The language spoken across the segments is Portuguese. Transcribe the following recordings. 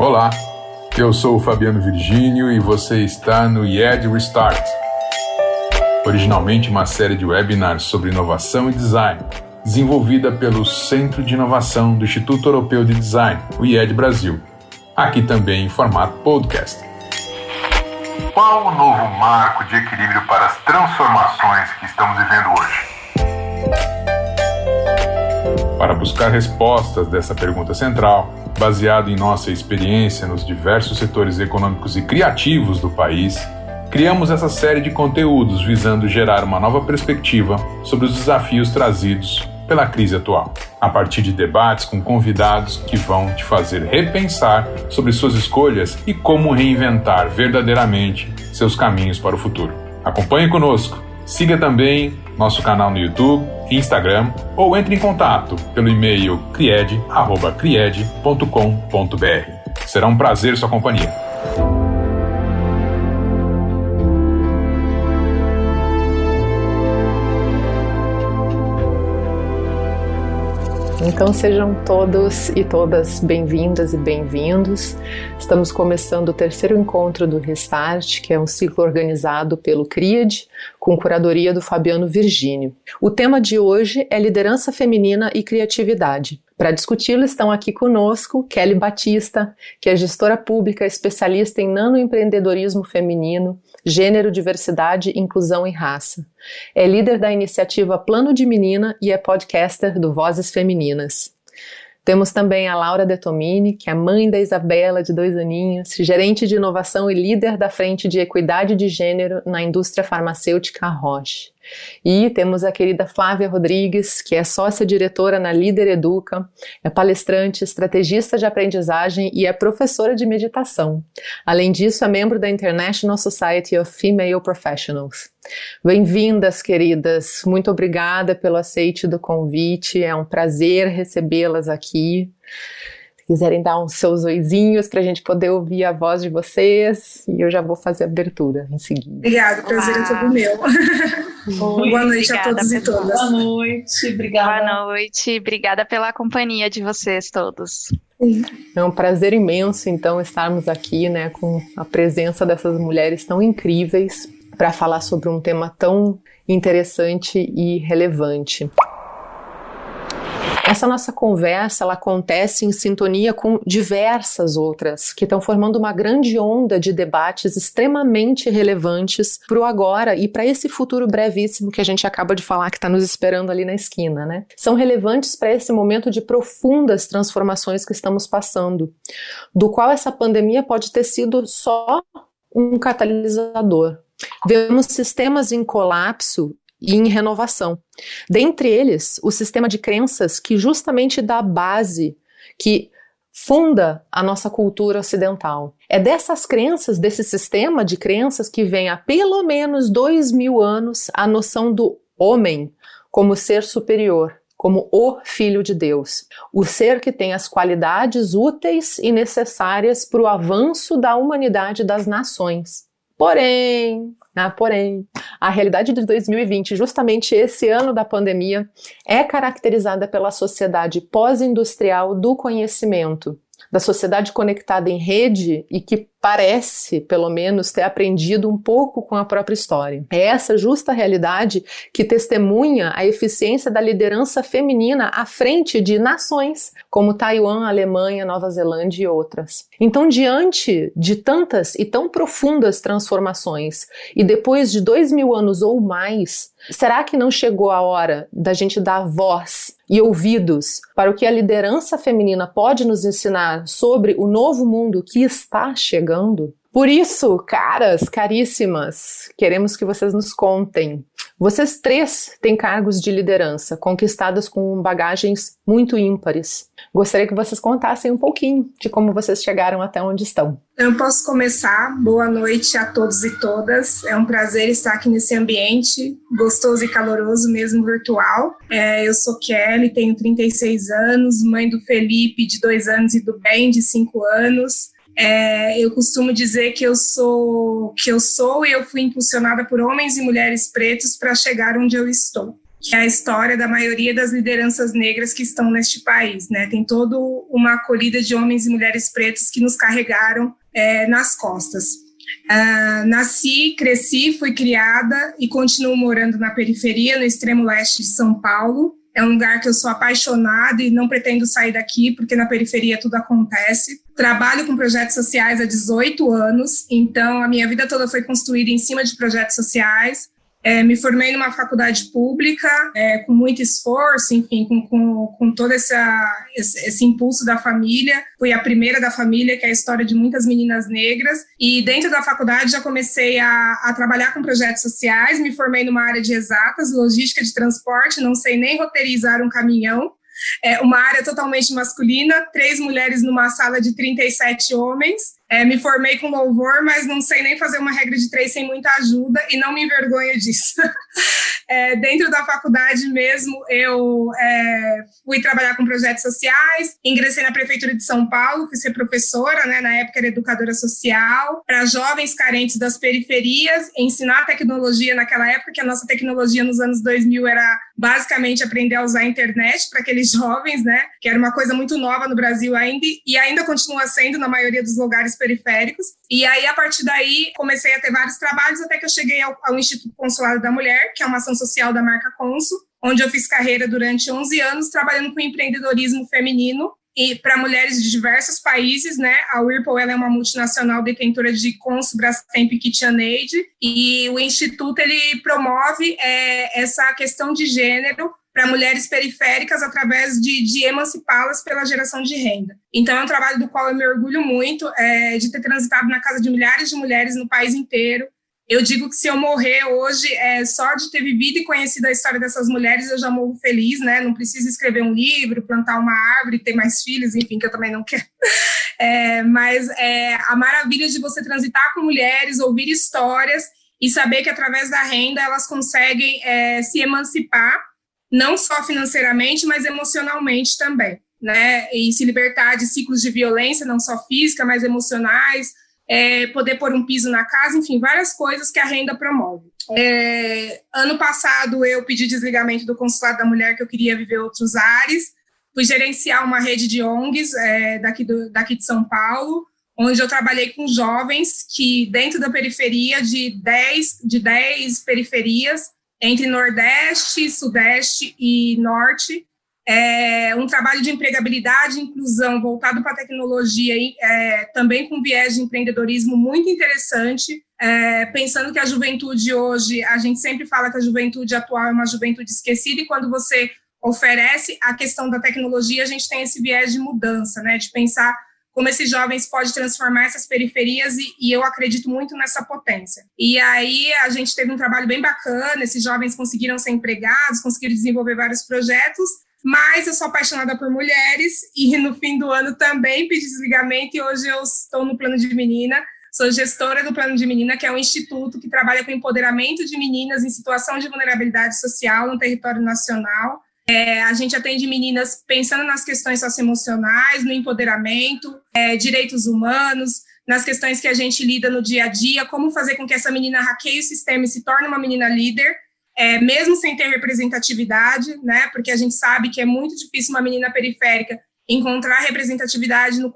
Olá, eu sou o Fabiano Virgínio e você está no IED Restart. Originalmente uma série de webinars sobre inovação e design, desenvolvida pelo Centro de Inovação do Instituto Europeu de Design, o IED Brasil. Aqui também em formato podcast. Qual o novo marco de equilíbrio para as transformações que estamos vivendo hoje? Para buscar respostas dessa pergunta central, baseado em nossa experiência nos diversos setores econômicos e criativos do país, criamos essa série de conteúdos visando gerar uma nova perspectiva sobre os desafios trazidos pela crise atual, a partir de debates com convidados que vão te fazer repensar sobre suas escolhas e como reinventar verdadeiramente seus caminhos para o futuro. Acompanhe conosco Siga também nosso canal no YouTube, Instagram ou entre em contato pelo e-mail cried.cried.com.br. Será um prazer sua companhia. Então sejam todos e todas bem-vindas e bem-vindos. Estamos começando o terceiro encontro do Restart, que é um ciclo organizado pelo CRIAD, com curadoria do Fabiano Virgínio. O tema de hoje é liderança feminina e criatividade. Para discuti-lo estão aqui conosco Kelly Batista, que é gestora pública especialista em nanoempreendedorismo feminino, gênero, diversidade, inclusão e raça. É líder da iniciativa Plano de Menina e é podcaster do Vozes Femininas. Temos também a Laura Detomini, que é mãe da Isabela, de dois aninhos, gerente de inovação e líder da frente de equidade de gênero na indústria farmacêutica Roche. E temos a querida Flávia Rodrigues, que é sócia-diretora na Líder Educa, é palestrante, estrategista de aprendizagem e é professora de meditação. Além disso, é membro da International Society of Female Professionals. Bem-vindas, queridas. Muito obrigada pelo aceite do convite. É um prazer recebê-las aqui quiserem dar uns seus oizinhos para a gente poder ouvir a voz de vocês. E eu já vou fazer a abertura em seguida. Obrigada, o prazer Olá. é todo meu. Boa noite a todos e todas. Boa noite, obrigada. Boa noite, obrigada pela companhia de vocês todos. É um prazer imenso, então, estarmos aqui, né, com a presença dessas mulheres tão incríveis para falar sobre um tema tão interessante e relevante. Essa nossa conversa ela acontece em sintonia com diversas outras que estão formando uma grande onda de debates extremamente relevantes para o agora e para esse futuro brevíssimo que a gente acaba de falar que está nos esperando ali na esquina, né? São relevantes para esse momento de profundas transformações que estamos passando, do qual essa pandemia pode ter sido só um catalisador. Vemos sistemas em colapso e em renovação. Dentre eles, o sistema de crenças que justamente dá base, que funda a nossa cultura ocidental. É dessas crenças, desse sistema de crenças, que vem há pelo menos dois mil anos a noção do homem como ser superior, como o Filho de Deus, o ser que tem as qualidades úteis e necessárias para o avanço da humanidade das nações. Porém, ah, porém, a realidade de 2020, justamente esse ano da pandemia, é caracterizada pela sociedade pós-industrial do conhecimento, da sociedade conectada em rede e que parece, pelo menos, ter aprendido um pouco com a própria história. É essa justa realidade que testemunha a eficiência da liderança feminina à frente de nações como Taiwan, Alemanha, Nova Zelândia e outras. Então, diante de tantas e tão profundas transformações, e depois de dois mil anos ou mais, será que não chegou a hora da gente dar voz e ouvidos para o que a liderança feminina pode nos ensinar sobre o novo mundo que está chegando? Chegando. Por isso, caras, caríssimas, queremos que vocês nos contem. Vocês três têm cargos de liderança, conquistados com bagagens muito ímpares. Gostaria que vocês contassem um pouquinho de como vocês chegaram até onde estão. Eu posso começar. Boa noite a todos e todas. É um prazer estar aqui nesse ambiente gostoso e caloroso, mesmo virtual. É, eu sou Kelly, tenho 36 anos, mãe do Felipe, de dois anos, e do Ben, de cinco anos. É, eu costumo dizer que eu sou que eu sou e eu fui impulsionada por homens e mulheres pretos para chegar onde eu estou. que é a história da maioria das lideranças negras que estão neste país. Né? Tem toda uma acolhida de homens e mulheres pretos que nos carregaram é, nas costas. Uh, nasci, cresci, fui criada e continuo morando na periferia, no extremo leste de São Paulo. É um lugar que eu sou apaixonada e não pretendo sair daqui, porque na periferia tudo acontece. Trabalho com projetos sociais há 18 anos, então a minha vida toda foi construída em cima de projetos sociais. É, me formei numa faculdade pública, é, com muito esforço, enfim, com, com, com todo essa, esse, esse, impulso da família. Fui a primeira da família, que é a história de muitas meninas negras. E dentro da faculdade já comecei a, a trabalhar com projetos sociais, me formei numa área de exatas, logística de transporte, não sei nem roteirizar um caminhão. É uma área totalmente masculina, três mulheres numa sala de 37 homens. É, me formei com louvor, mas não sei nem fazer uma regra de três sem muita ajuda e não me envergonho disso. é, dentro da faculdade mesmo, eu é, fui trabalhar com projetos sociais, ingressei na Prefeitura de São Paulo, fui ser professora, né, na época era educadora social, para jovens carentes das periferias, ensinar tecnologia naquela época, que a nossa tecnologia nos anos 2000 era basicamente aprender a usar a internet para aqueles jovens, né, que era uma coisa muito nova no Brasil ainda, e ainda continua sendo na maioria dos lugares periféricos. E aí, a partir daí, comecei a ter vários trabalhos até que eu cheguei ao, ao Instituto Consulado da Mulher, que é uma ação social da marca Consul, onde eu fiz carreira durante 11 anos trabalhando com empreendedorismo feminino e para mulheres de diversos países, né? A Whirlpool é uma multinacional detentora de Consul, Brastemp e KitchenAid e o instituto ele promove é, essa questão de gênero para mulheres periféricas através de, de emancipá-las pela geração de renda. Então, é um trabalho do qual eu me orgulho muito é, de ter transitado na casa de milhares de mulheres no país inteiro. Eu digo que se eu morrer hoje, é, só de ter vivido e conhecido a história dessas mulheres, eu já morro feliz, né? Não preciso escrever um livro, plantar uma árvore, ter mais filhos, enfim, que eu também não quero. É, mas é, a maravilha de você transitar com mulheres, ouvir histórias e saber que através da renda elas conseguem é, se emancipar não só financeiramente, mas emocionalmente também, né? E se libertar de ciclos de violência, não só física, mas emocionais, é, poder pôr um piso na casa, enfim, várias coisas que a renda promove. É, ano passado eu pedi desligamento do consulado da mulher que eu queria viver outros ares, fui gerenciar uma rede de ONGs é, daqui, do, daqui de São Paulo, onde eu trabalhei com jovens que dentro da periferia de 10, de 10 periferias entre Nordeste, Sudeste e Norte. É um trabalho de empregabilidade e inclusão voltado para a tecnologia, é, também com viés de empreendedorismo muito interessante, é, pensando que a juventude hoje, a gente sempre fala que a juventude atual é uma juventude esquecida, e quando você oferece a questão da tecnologia, a gente tem esse viés de mudança, né, de pensar como esses jovens podem transformar essas periferias e, e, eu acredito muito nessa potência. E aí a gente teve um trabalho bem bacana, esses jovens conseguiram ser empregados, conseguiram desenvolver vários projetos, mas eu sou apaixonada por mulheres e no fim do ano também pedi desligamento e hoje eu estou no plano de menina. Sou gestora do Plano de Menina, que é um instituto que trabalha com empoderamento de meninas em situação de vulnerabilidade social no território nacional. É, a gente atende meninas pensando nas questões socioemocionais, no empoderamento, é, direitos humanos, nas questões que a gente lida no dia a dia, como fazer com que essa menina hackeie o sistema e se torne uma menina líder, é, mesmo sem ter representatividade, né? Porque a gente sabe que é muito difícil uma menina periférica encontrar representatividade no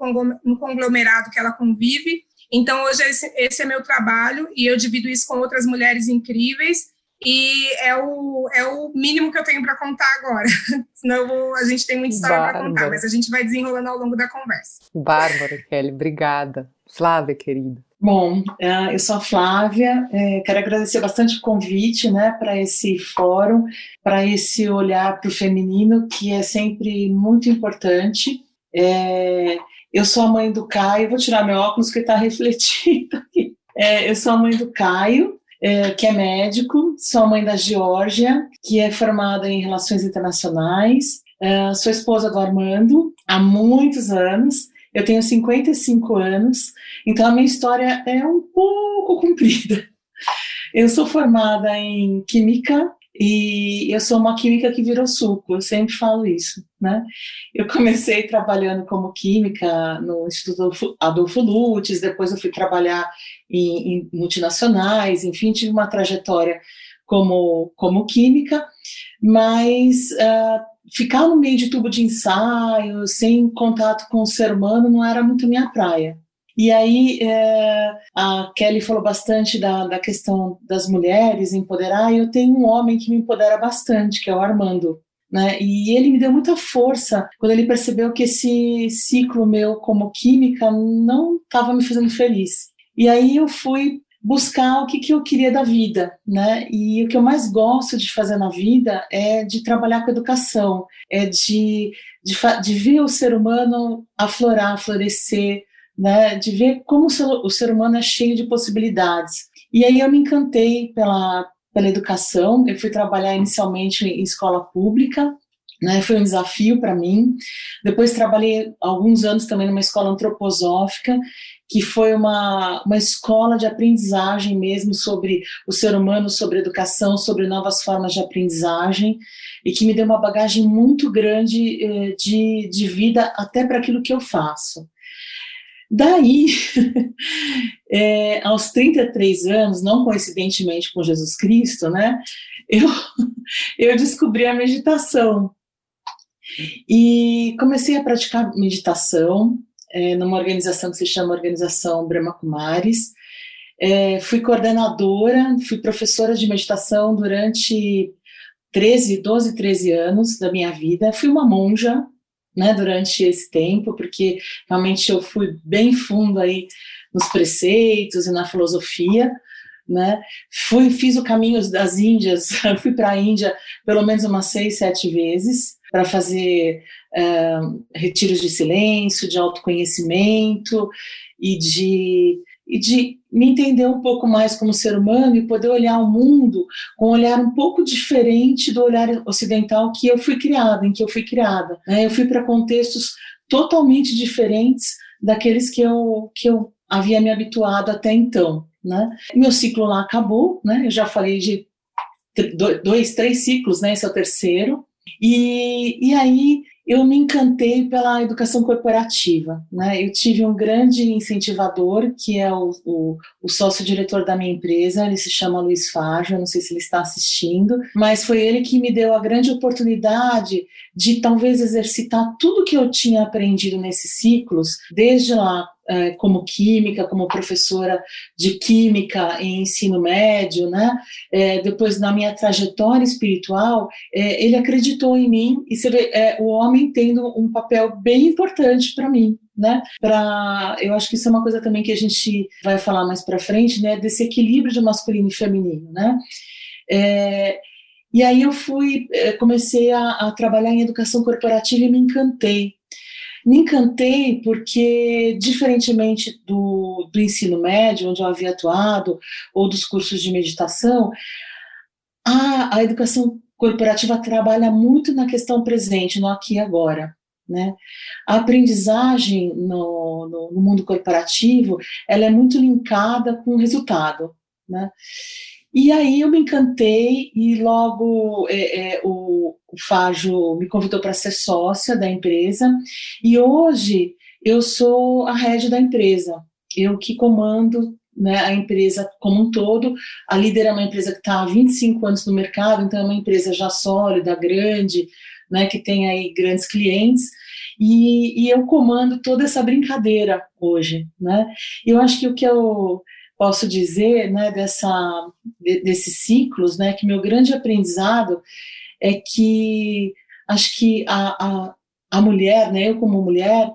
conglomerado que ela convive. Então, hoje, esse, esse é meu trabalho e eu divido isso com outras mulheres incríveis e é o, é o mínimo que eu tenho para contar agora. Senão vou, a gente tem muita história para contar, mas a gente vai desenrolando ao longo da conversa. Bárbara, Kelly, obrigada. Flávia, querida. Bom, é, eu sou a Flávia, é, quero agradecer bastante o convite né, para esse fórum, para esse olhar para o feminino, que é sempre muito importante. É, eu sou a mãe do Caio, vou tirar meu óculos que está refletindo aqui. É, eu sou a mãe do Caio, é, que é médico, sou mãe da Geórgia, que é formada em Relações Internacionais, é, sou esposa do Armando há muitos anos, eu tenho 55 anos, então a minha história é um pouco comprida. Eu sou formada em Química e eu sou uma química que virou suco, eu sempre falo isso, né? Eu comecei trabalhando como química no Instituto Adolfo Lutz, depois eu fui trabalhar em, em multinacionais, enfim, tive uma trajetória como, como química, mas uh, ficar no meio de tubo de ensaio, sem contato com o ser humano, não era muito minha praia. E aí é, a Kelly falou bastante da, da questão das mulheres empoderar, e eu tenho um homem que me empodera bastante, que é o Armando. Né? E ele me deu muita força quando ele percebeu que esse ciclo meu como química não estava me fazendo feliz. E aí eu fui buscar o que, que eu queria da vida, né? E o que eu mais gosto de fazer na vida é de trabalhar com educação, é de, de, de ver o ser humano aflorar, florescer, né? De ver como o ser, humano é cheio de possibilidades. E aí eu me encantei pela, pela educação, eu fui trabalhar inicialmente em escola pública, né, foi um desafio para mim. Depois trabalhei alguns anos também numa escola antroposófica que foi uma, uma escola de aprendizagem mesmo sobre o ser humano, sobre educação, sobre novas formas de aprendizagem, e que me deu uma bagagem muito grande eh, de, de vida até para aquilo que eu faço. Daí, é, aos 33 anos, não coincidentemente com Jesus Cristo, né, eu, eu descobri a meditação. E comecei a praticar meditação, é, numa organização que se chama Organização Brahma Kumaris. É, fui coordenadora, fui professora de meditação durante 13, 12, 13 anos da minha vida. Fui uma monja, né, durante esse tempo, porque realmente eu fui bem fundo aí nos preceitos e na filosofia, né? Fui, fiz o caminho das Índias, fui para a Índia pelo menos umas seis, sete vezes para fazer uh, retiros de silêncio, de autoconhecimento e de, e de me entender um pouco mais como ser humano e poder olhar o mundo com um olhar um pouco diferente do olhar ocidental que eu fui criada, em que eu fui criada. Né? Eu fui para contextos totalmente diferentes daqueles que eu, que eu havia me habituado até então. Né? Meu ciclo lá acabou, né? eu já falei de dois, três ciclos, né? esse é o terceiro. E, e aí eu me encantei pela educação corporativa. Né? Eu tive um grande incentivador, que é o, o, o sócio-diretor da minha empresa, ele se chama Luiz Fajo, não sei se ele está assistindo, mas foi ele que me deu a grande oportunidade de talvez exercitar tudo que eu tinha aprendido nesses ciclos, desde lá como química, como professora de química em ensino médio, né? É, depois na minha trajetória espiritual, é, ele acreditou em mim e você vê é, o homem tendo um papel bem importante para mim, né? Para, eu acho que isso é uma coisa também que a gente vai falar mais para frente, né? Desse equilíbrio de masculino e feminino, né? É, e aí eu fui, é, comecei a, a trabalhar em educação corporativa e me encantei me encantei porque, diferentemente do, do ensino médio, onde eu havia atuado, ou dos cursos de meditação, a, a educação corporativa trabalha muito na questão presente, no aqui e agora. Né? A aprendizagem no, no, no, mundo corporativo ela é muito linkada com o resultado. Né? E aí eu me encantei e logo é, é, o, o Fágio me convidou para ser sócia da empresa e hoje eu sou a rede da empresa, eu que comando né, a empresa como um todo. A líder é uma empresa que está há 25 anos no mercado, então é uma empresa já sólida, grande, né, que tem aí grandes clientes. E, e eu comando toda essa brincadeira hoje, né? Eu acho que o que eu posso dizer, né, dessa, desses ciclos, né, que meu grande aprendizado é que acho que a, a, a mulher, né, eu como mulher,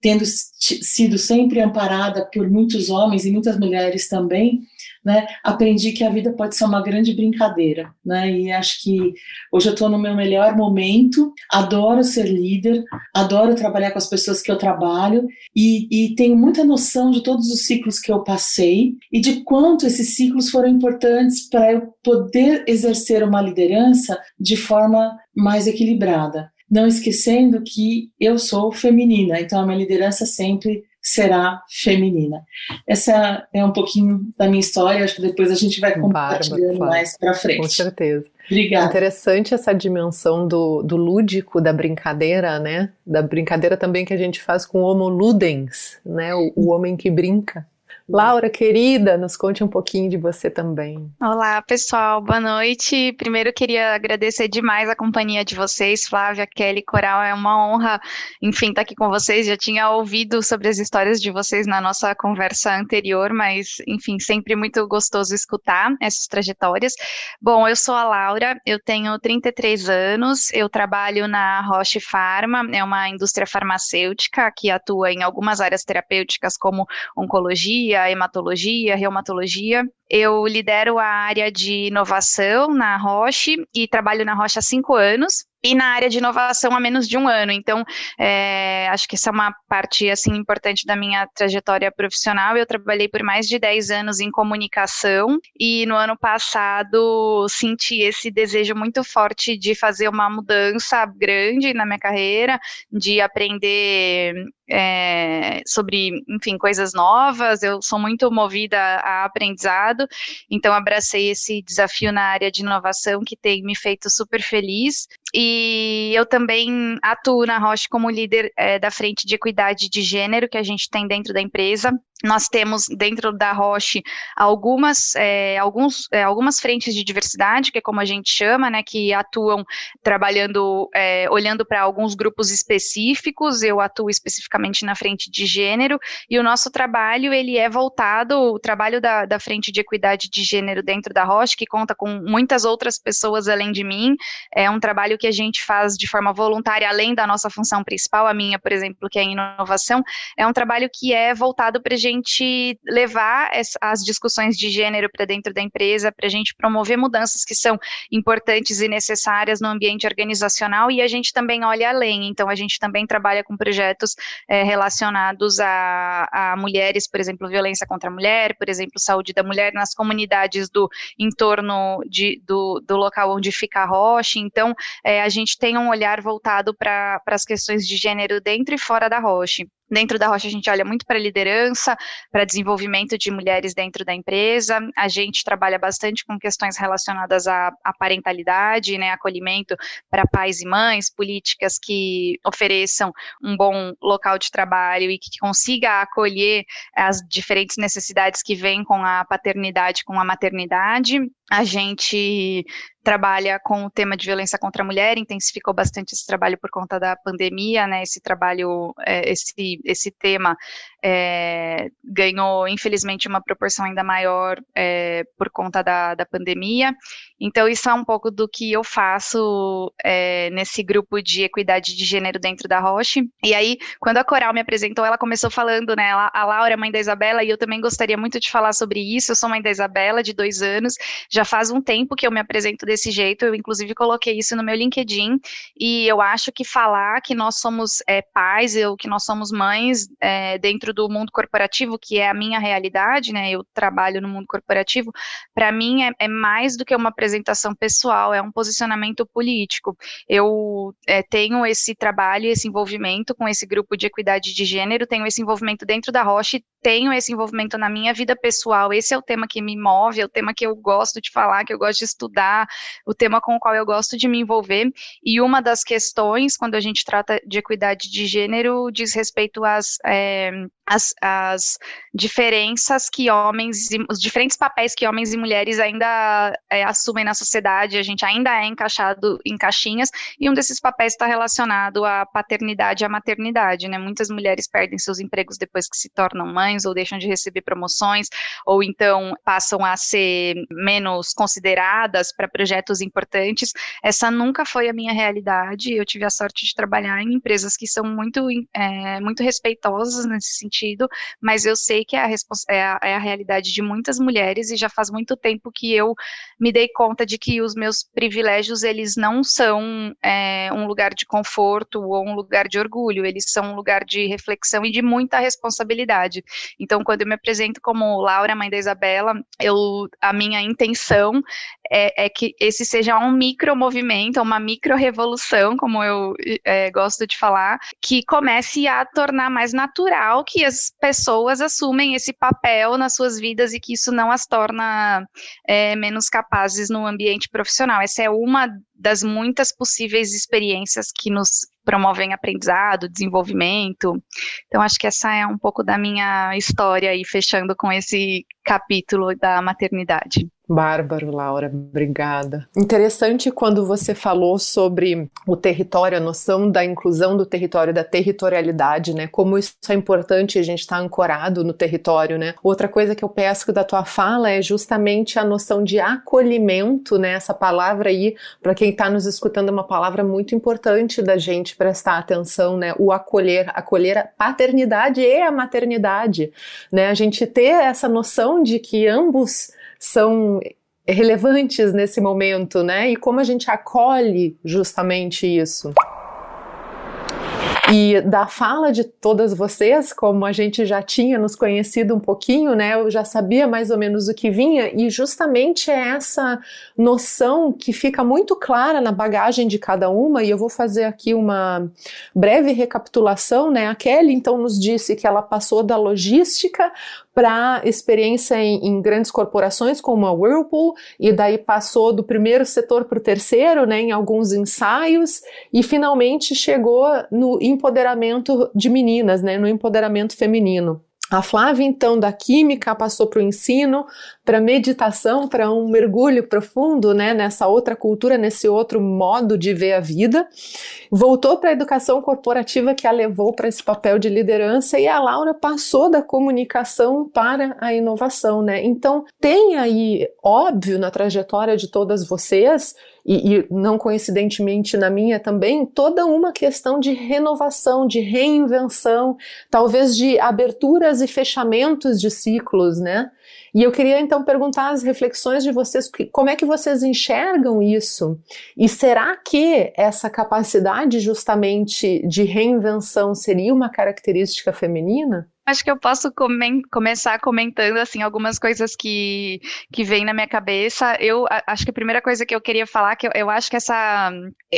tendo sido sempre amparada por muitos homens e muitas mulheres também, né, aprendi que a vida pode ser uma grande brincadeira, né, e acho que hoje eu estou no meu melhor momento, adoro ser líder, adoro trabalhar com as pessoas que eu trabalho e, e tenho muita noção de todos os ciclos que eu passei e de quanto esses ciclos foram importantes para eu poder exercer uma liderança de forma mais equilibrada. Não esquecendo que eu sou feminina, então a minha liderança sempre será feminina. Essa é um pouquinho da minha história, acho que depois a gente vai compartilhando mais para frente. Com certeza. Obrigada. Interessante essa dimensão do, do lúdico, da brincadeira, né? Da brincadeira também que a gente faz com o homo ludens, né? O, o homem que brinca. Laura, querida, nos conte um pouquinho de você também. Olá, pessoal, boa noite. Primeiro queria agradecer demais a companhia de vocês, Flávia, Kelly, Coral, é uma honra, enfim, estar aqui com vocês. Já tinha ouvido sobre as histórias de vocês na nossa conversa anterior, mas, enfim, sempre muito gostoso escutar essas trajetórias. Bom, eu sou a Laura, eu tenho 33 anos, eu trabalho na Roche Pharma, é uma indústria farmacêutica que atua em algumas áreas terapêuticas como oncologia, hematologia, reumatologia. Eu lidero a área de inovação na Roche e trabalho na Roche há cinco anos e na área de inovação há menos de um ano. Então, é, acho que essa é uma parte assim importante da minha trajetória profissional. Eu trabalhei por mais de 10 anos em comunicação e no ano passado senti esse desejo muito forte de fazer uma mudança grande na minha carreira, de aprender é, sobre, enfim, coisas novas. Eu sou muito movida a aprendizado, então abracei esse desafio na área de inovação que tem me feito super feliz. E eu também atuo na Roche como líder é, da frente de equidade de gênero que a gente tem dentro da empresa. Nós temos dentro da Roche algumas, é, alguns, é, algumas frentes de diversidade, que é como a gente chama, né, que atuam trabalhando, é, olhando para alguns grupos específicos. Eu atuo especificamente na frente de gênero e o nosso trabalho ele é voltado, o trabalho da, da frente de equidade de gênero dentro da Roche, que conta com muitas outras pessoas além de mim. É um trabalho que a gente faz de forma voluntária, além da nossa função principal, a minha, por exemplo, que é a inovação. É um trabalho que é voltado para gente levar as discussões de gênero para dentro da empresa, para a gente promover mudanças que são importantes e necessárias no ambiente organizacional e a gente também olha além. Então, a gente também trabalha com projetos é, relacionados a, a mulheres, por exemplo, violência contra a mulher, por exemplo, saúde da mulher nas comunidades do entorno de, do, do local onde fica a rocha. Então, é, a gente tem um olhar voltado para as questões de gênero dentro e fora da rocha. Dentro da Rocha, a gente olha muito para liderança, para desenvolvimento de mulheres dentro da empresa. A gente trabalha bastante com questões relacionadas à, à parentalidade, né, acolhimento para pais e mães, políticas que ofereçam um bom local de trabalho e que consiga acolher as diferentes necessidades que vêm com a paternidade, com a maternidade. A gente trabalha com o tema de violência contra a mulher, intensificou bastante esse trabalho por conta da pandemia, né? Esse trabalho, é, esse, esse tema é, ganhou, infelizmente, uma proporção ainda maior é, por conta da, da pandemia. Então, isso é um pouco do que eu faço é, nesse grupo de equidade de gênero dentro da Roche. E aí, quando a Coral me apresentou, ela começou falando, né? A Laura é mãe da Isabela, e eu também gostaria muito de falar sobre isso. Eu sou mãe da Isabela, de dois anos. Já faz um tempo que eu me apresento desse jeito. Eu, inclusive, coloquei isso no meu LinkedIn. E eu acho que falar que nós somos é, pais, ou que nós somos mães é, dentro do mundo corporativo, que é a minha realidade, né? Eu trabalho no mundo corporativo. Para mim, é, é mais do que uma apresentação pessoal, é um posicionamento político. Eu é, tenho esse trabalho, esse envolvimento com esse grupo de equidade de gênero, tenho esse envolvimento dentro da Roche, tenho esse envolvimento na minha vida pessoal. Esse é o tema que me move, é o tema que eu gosto de falar, que eu gosto de estudar, o tema com o qual eu gosto de me envolver. E uma das questões, quando a gente trata de equidade de gênero, diz respeito às, é, às, às diferenças que homens, os diferentes papéis que homens e mulheres ainda é, assumem na sociedade, a gente ainda é encaixado em caixinhas, e um desses papéis está relacionado à paternidade e à maternidade, né? Muitas mulheres perdem seus empregos depois que se tornam mães, ou deixam de receber promoções, ou então passam a ser menos consideradas para projetos importantes. Essa nunca foi a minha realidade. Eu tive a sorte de trabalhar em empresas que são muito, é, muito respeitosas nesse sentido, mas eu sei que é a, é, a, é a realidade de muitas mulheres e já faz muito tempo que eu me dei conta de que os meus privilégios eles não são é, um lugar de conforto ou um lugar de orgulho, eles são um lugar de reflexão e de muita responsabilidade. Então, quando eu me apresento como Laura, mãe da Isabela, eu a minha intenção intenção é, é, que esse seja um micro movimento, uma micro revolução, como eu é, gosto de falar, que comece a tornar mais natural que as pessoas assumem esse papel nas suas vidas e que isso não as torna é, menos capazes no ambiente profissional. Essa é uma das muitas possíveis experiências que nos promovem aprendizado, desenvolvimento. Então, acho que essa é um pouco da minha história aí, fechando com esse capítulo da maternidade. Bárbaro, Laura, obrigada. Interessante quando você falou sobre o território, a noção da inclusão do território, da territorialidade, né? Como isso é importante a gente estar tá ancorado no território, né? Outra coisa que eu pesco da tua fala é justamente a noção de acolhimento, né? Essa palavra aí, para quem está nos escutando, é uma palavra muito importante da gente prestar atenção, né? O acolher, acolher a paternidade e a maternidade, né? A gente ter essa noção de que ambos são relevantes nesse momento, né? E como a gente acolhe justamente isso. E da fala de todas vocês, como a gente já tinha nos conhecido um pouquinho, né? Eu já sabia mais ou menos o que vinha, e justamente é essa noção que fica muito clara na bagagem de cada uma, e eu vou fazer aqui uma breve recapitulação, né? A Kelly então nos disse que ela passou da logística para experiência em, em, grandes corporações como a Whirlpool e daí passou do primeiro setor para o terceiro, né, em alguns ensaios e finalmente chegou no empoderamento de meninas, né, no empoderamento feminino. A Flávia, então, da química passou para o ensino, para meditação, para um mergulho profundo né, nessa outra cultura, nesse outro modo de ver a vida. Voltou para a educação corporativa que a levou para esse papel de liderança e a Laura passou da comunicação para a inovação. Né? Então, tem aí, óbvio, na trajetória de todas vocês, e, e, não coincidentemente na minha também, toda uma questão de renovação, de reinvenção, talvez de aberturas e fechamentos de ciclos, né? E eu queria então perguntar as reflexões de vocês, como é que vocês enxergam isso? E será que essa capacidade justamente de reinvenção seria uma característica feminina? Acho que eu posso começar comentando assim algumas coisas que, que vêm na minha cabeça. Eu acho que a primeira coisa que eu queria falar que eu, eu, acho que essa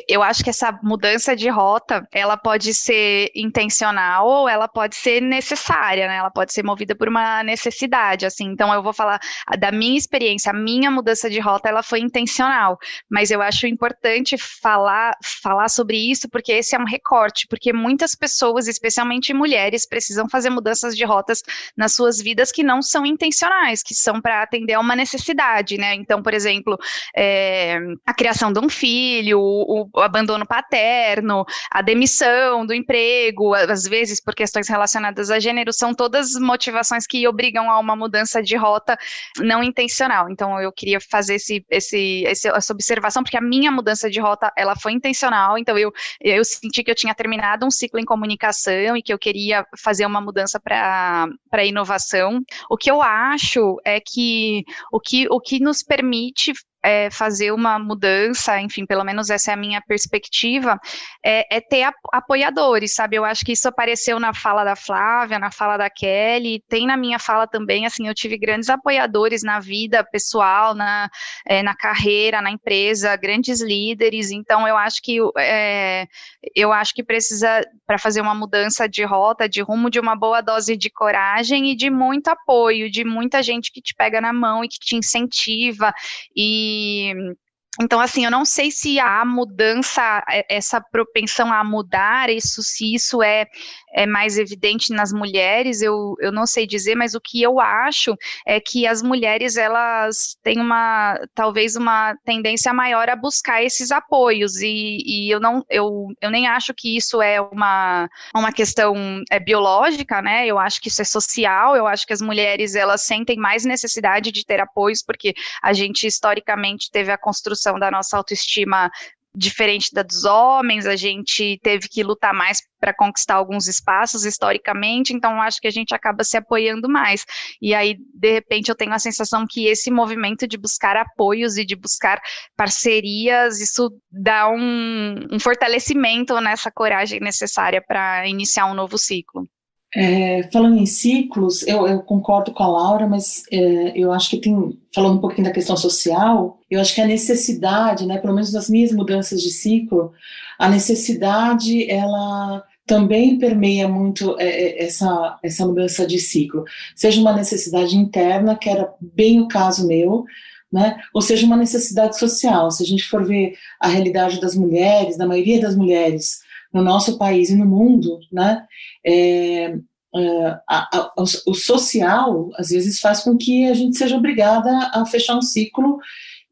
eu acho que essa mudança de rota, ela pode ser intencional ou ela pode ser necessária, né? Ela pode ser movida por uma necessidade, assim. Então eu vou falar da minha experiência, a minha mudança de rota, ela foi intencional, mas eu acho importante falar falar sobre isso porque esse é um recorte, porque muitas pessoas, especialmente mulheres, precisam fazer mudança mudanças de rotas nas suas vidas que não são intencionais, que são para atender a uma necessidade, né? Então, por exemplo, é, a criação de um filho, o, o, abandono paterno, a demissão do emprego, às vezes por questões relacionadas a gênero, são todas motivações que obrigam a uma mudança de rota não intencional. Então, eu queria fazer esse, esse, essa observação, porque a minha mudança de rota, ela foi intencional, então eu, eu senti que eu tinha terminado um ciclo em comunicação e que eu queria fazer uma mudança para inovação. O que eu acho é que o que, o que nos permite é, fazer uma mudança, enfim, pelo menos essa é a minha perspectiva, é, é, ter apoiadores, sabe? Eu acho que isso apareceu na fala da Flávia, na fala da Kelly, tem na minha fala também, assim, eu tive grandes apoiadores na vida pessoal, na, é, na carreira, na empresa, grandes líderes, então eu acho que é, eu acho que precisa, para fazer uma mudança de rota, de rumo, de uma boa dose de coragem e de muito apoio, de muita gente que te pega na mão e que te incentiva e y mm, então, assim, eu não sei se há mudança, é, essa propensão a mudar, isso, se isso é é mais evidente nas mulheres, eu, eu não sei dizer, mas o que eu acho é que as mulheres elas têm uma talvez uma tendência maior a buscar esses apoios e, e eu não eu, eu nem acho que isso é uma, uma questão é, biológica, né? Eu acho que isso é social, eu acho que as mulheres elas sentem mais necessidade de ter apoios porque a gente historicamente teve a construção da nossa autoestima diferente da dos homens, a gente teve que lutar mais para conquistar alguns espaços historicamente, então acho que a gente acaba se apoiando mais. E aí, de repente, eu tenho a sensação que esse movimento de buscar apoios e de buscar parcerias, isso dá um, um fortalecimento nessa coragem necessária para iniciar um novo ciclo. É, falando em ciclos, eu, eu, concordo com a Laura, mas é, eu acho que tem, falando um pouquinho da questão social, eu acho que a necessidade, né, pelo menos nas minhas mudanças de ciclo, a necessidade, ela também permeia muito é, é, essa, essa mudança de ciclo. Seja uma necessidade interna, que era bem o caso meu, né, ou seja uma necessidade social. Se a gente for ver a realidade das mulheres, da maioria das mulheres, no nosso país e no mundo, né, é, é, a, a, o, social às vezes faz com que a gente seja obrigada a fechar um ciclo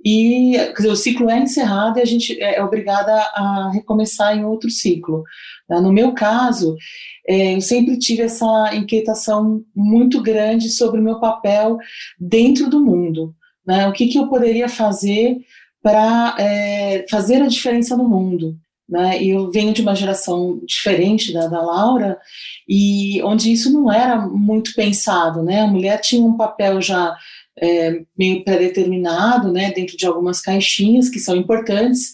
e dizer, o ciclo é encerrado e a gente é, é obrigada a recomeçar em outro ciclo. Né. No meu caso, é, eu sempre tive essa inquietação muito grande sobre o meu papel dentro do mundo. Né? O que, que eu poderia fazer para é, fazer a diferença no mundo? Né? Eu venho de uma geração diferente da, da Laura, e onde isso não era muito pensado, né? A mulher tinha um papel já é, meio pré-determinado, né? Dentro de algumas caixinhas que são importantes,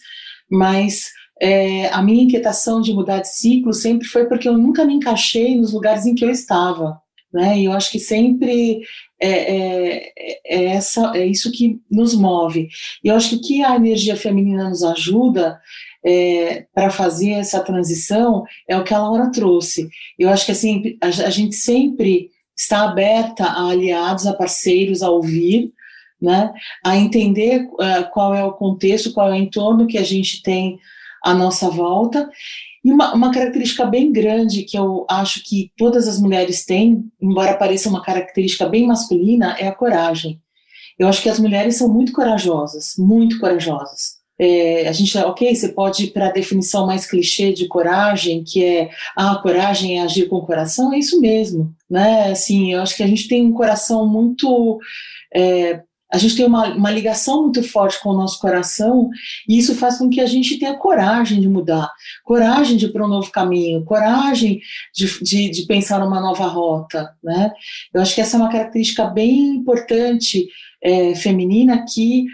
mas é, a minha inquietação de mudar de ciclo sempre foi porque eu nunca me encaixei nos lugares em que eu estava, né? E eu acho que sempre é, é, é, essa, é isso que nos move. E eu acho que o que a energia feminina nos ajuda é, para fazer essa transição é o que a Laura trouxe. Eu acho que assim, a, a gente sempre está aberta a aliados, a parceiros, a ouvir, né, a entender uh, qual é o contexto, qual é o entorno que a gente tem à nossa volta. E uma, uma, característica bem grande que eu acho que todas as mulheres têm, embora pareça uma característica bem masculina, é a coragem. Eu acho que as mulheres são muito corajosas, muito corajosas. É, a gente, ok, você pode ir para a definição mais clichê de coragem, que é, ah, coragem é agir com o coração, é isso mesmo, né? Assim, eu acho que a gente tem um coração muito, é, a gente tem uma, uma ligação muito forte com o nosso coração, e isso faz com que a gente tenha coragem de mudar, coragem de ir para um novo caminho, coragem de, de, de pensar numa nova rota, né? Eu acho que essa é uma característica bem importante é, feminina que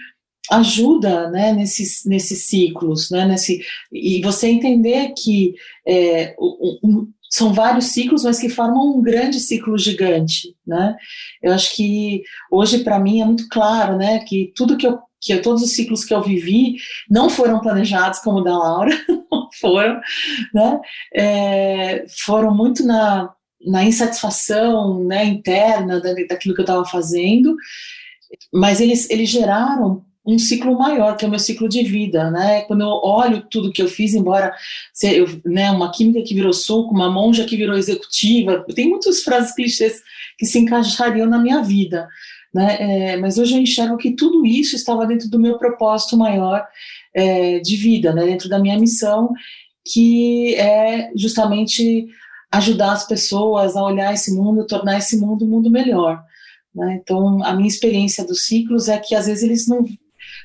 ajuda né, nesses, nesses ciclos, né, nesse, e você entender que é, um, são vários ciclos, mas que formam um grande ciclo gigante, né? Eu acho que hoje para mim é muito claro, né, que tudo que eu que todos os ciclos que eu vivi não foram planejados como o da Laura, não foram, né? É, foram muito na, na insatisfação né, interna da, daquilo que eu estava fazendo, mas eles, eles geraram um ciclo maior, que é o meu ciclo de vida, né? Quando eu olho tudo que eu fiz, embora eu, né, uma química que virou suco, uma monja que virou executiva, tem muitas frases clichês que se encaixariam na minha vida, né? É, mas hoje eu enxergo que tudo isso estava dentro do meu propósito maior é, de vida, né? Dentro da minha missão, que é justamente ajudar as pessoas a olhar esse mundo, tornar esse mundo um mundo melhor. Né? Então, a minha experiência dos ciclos é que às vezes eles não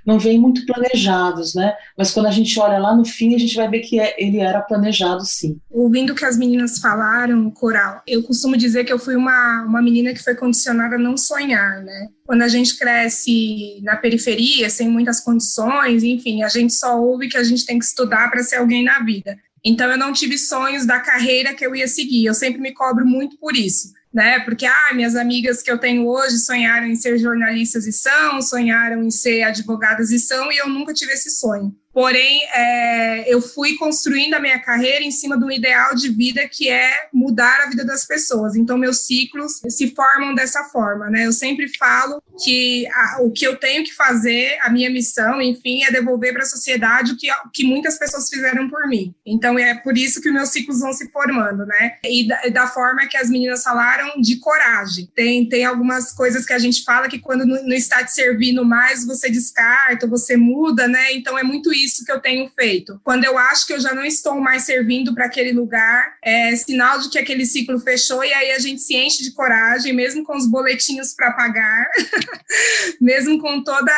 não vêm muito planejados, né? Mas quando a gente olha lá no fim, a gente vai ver que é, ele era planejado sim. Ouvindo o que as meninas falaram, Coral, eu costumo dizer que eu fui uma, uma menina que foi condicionada a não sonhar, né? Quando a gente cresce na periferia, sem muitas condições, enfim, a gente só ouve que a gente tem que estudar para ser alguém na vida. Então eu não tive sonhos da carreira que eu ia seguir. Eu sempre me cobro muito por isso né? Porque ah, minhas amigas que eu tenho hoje sonharam em ser jornalistas e são, sonharam em ser advogadas e são, e eu nunca tive esse sonho. Porém, é, eu fui construindo a minha carreira em cima de um ideal de vida que é mudar a vida das pessoas. Então, meus ciclos se formam dessa forma, né? Eu sempre falo que a, o que eu tenho que fazer, a minha missão, enfim, é devolver para a sociedade o que, que muitas pessoas fizeram por mim. Então, é por isso que meus ciclos vão se formando, né? E da, da forma que as meninas falaram, de coragem. Tem, tem algumas coisas que a gente fala que quando não, não está te servindo mais, você descarta, você muda, né? Então, é muito isso isso que eu tenho feito. Quando eu acho que eu já não estou mais servindo para aquele lugar, é sinal de que aquele ciclo fechou e aí a gente se enche de coragem, mesmo com os boletinhos para pagar, mesmo com todas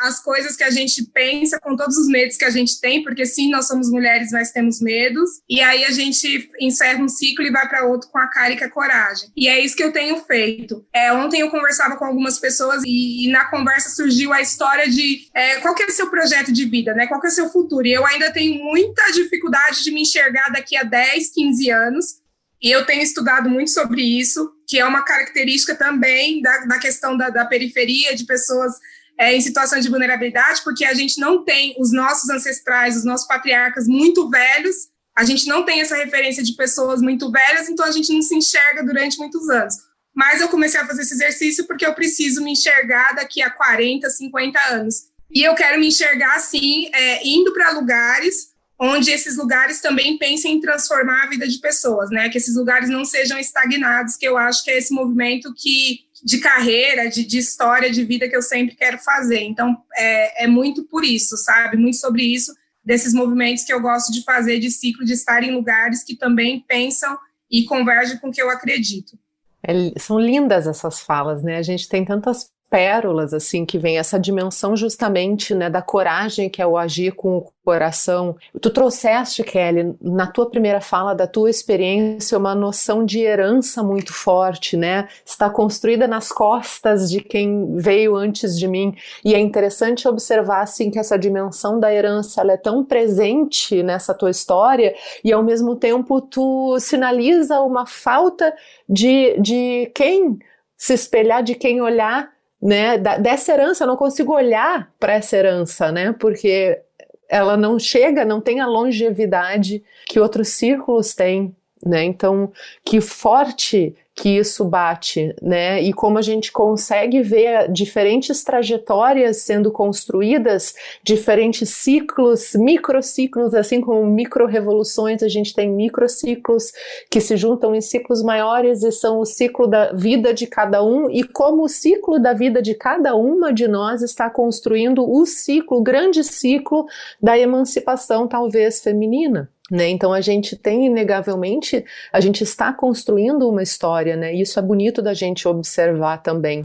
as coisas que a gente pensa, com todos os medos que a gente tem, porque sim, nós somos mulheres, mas temos medos, e aí a gente encerra um ciclo e vai para outro com a cara e com a coragem. E é isso que eu tenho feito. É, ontem eu conversava com algumas pessoas e, e na conversa surgiu a história de é, qual que é o seu projeto de vida, né? Qual que é seu futuro? E eu ainda tenho muita dificuldade de me enxergar daqui a 10, 15 anos, E eu tenho estudado muito sobre isso, que é uma característica também da, da questão da, da periferia, de pessoas é, em situação de vulnerabilidade, porque a gente não tem os nossos ancestrais, os nossos patriarcas muito velhos, a gente não tem essa referência de pessoas muito velhas, então a gente não se enxerga durante muitos anos. Mas eu comecei a fazer esse exercício porque eu preciso me enxergar daqui a 40, 50 anos. E eu quero me enxergar assim, é, indo para lugares onde esses lugares também pensem em transformar a vida de pessoas, né? Que esses lugares não sejam estagnados, que eu acho que é esse movimento que de carreira, de, de história de vida que eu sempre quero fazer. Então, é, é muito por isso, sabe? Muito sobre isso, desses movimentos que eu gosto de fazer, de ciclo, de estar em lugares que também pensam e convergem com o que eu acredito. É, são lindas essas falas, né? A gente tem tantas pérolas assim que vem essa dimensão justamente né da coragem que é o agir com o coração. Tu trouxeste, Kelly, na tua primeira fala da tua experiência uma noção de herança muito forte, né? Está construída nas costas de quem veio antes de mim e é interessante observar assim que essa dimensão da herança ela é tão presente nessa tua história e ao mesmo tempo tu sinaliza uma falta de, de quem se espelhar, de quem olhar né, dessa herança, eu não consigo olhar para essa herança, né, porque ela não chega, não tem a longevidade que outros círculos têm, né, então que forte que isso bate, né? E como a gente consegue ver diferentes trajetórias sendo construídas, diferentes ciclos, microciclos, assim como micro-revoluções, a gente tem microciclos que se juntam em ciclos maiores e são o ciclo da vida de cada um, e como o ciclo da vida de cada uma de nós está construindo o ciclo, o grande ciclo da emancipação, talvez feminina. Né? Então a gente tem inegavelmente, a gente está construindo uma história, né? E isso é bonito da gente observar também.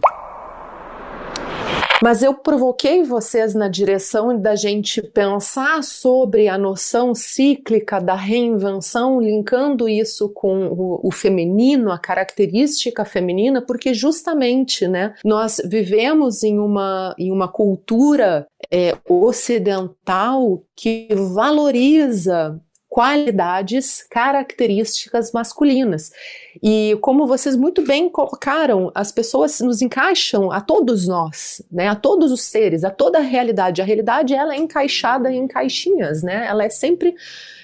Mas eu provoquei vocês na direção da gente pensar sobre a noção cíclica da reinvenção, linkando isso com o, o feminino, a característica feminina, porque justamente, né, nós vivemos em uma, em uma cultura é, ocidental que valoriza qualidades, características masculinas. E como vocês muito bem colocaram, as pessoas nos encaixam a todos nós, né? A todos os seres, a toda a realidade. A realidade ela é encaixada em caixinhas, né? Ela é sempre